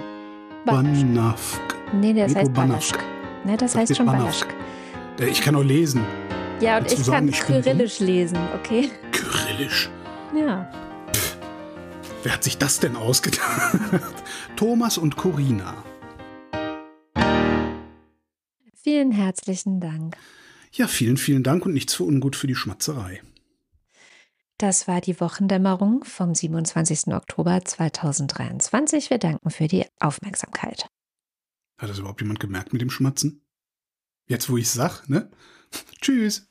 Banafk. Nee, das Meto heißt Balaschk. Ne, das, das heißt schon Balaschk. Äh, ich kann auch lesen. Ja, und ich sagen, kann ich Kyrillisch lesen, okay? Kyrillisch? Ja. Wer hat sich das denn ausgedacht? Thomas und Corina. Vielen herzlichen Dank. Ja, vielen, vielen Dank und nichts für ungut für die Schmatzerei. Das war die Wochendämmerung vom 27. Oktober 2023. Wir danken für die Aufmerksamkeit. Hat das überhaupt jemand gemerkt mit dem Schmatzen? Jetzt, wo ich sag, ne? Tschüss.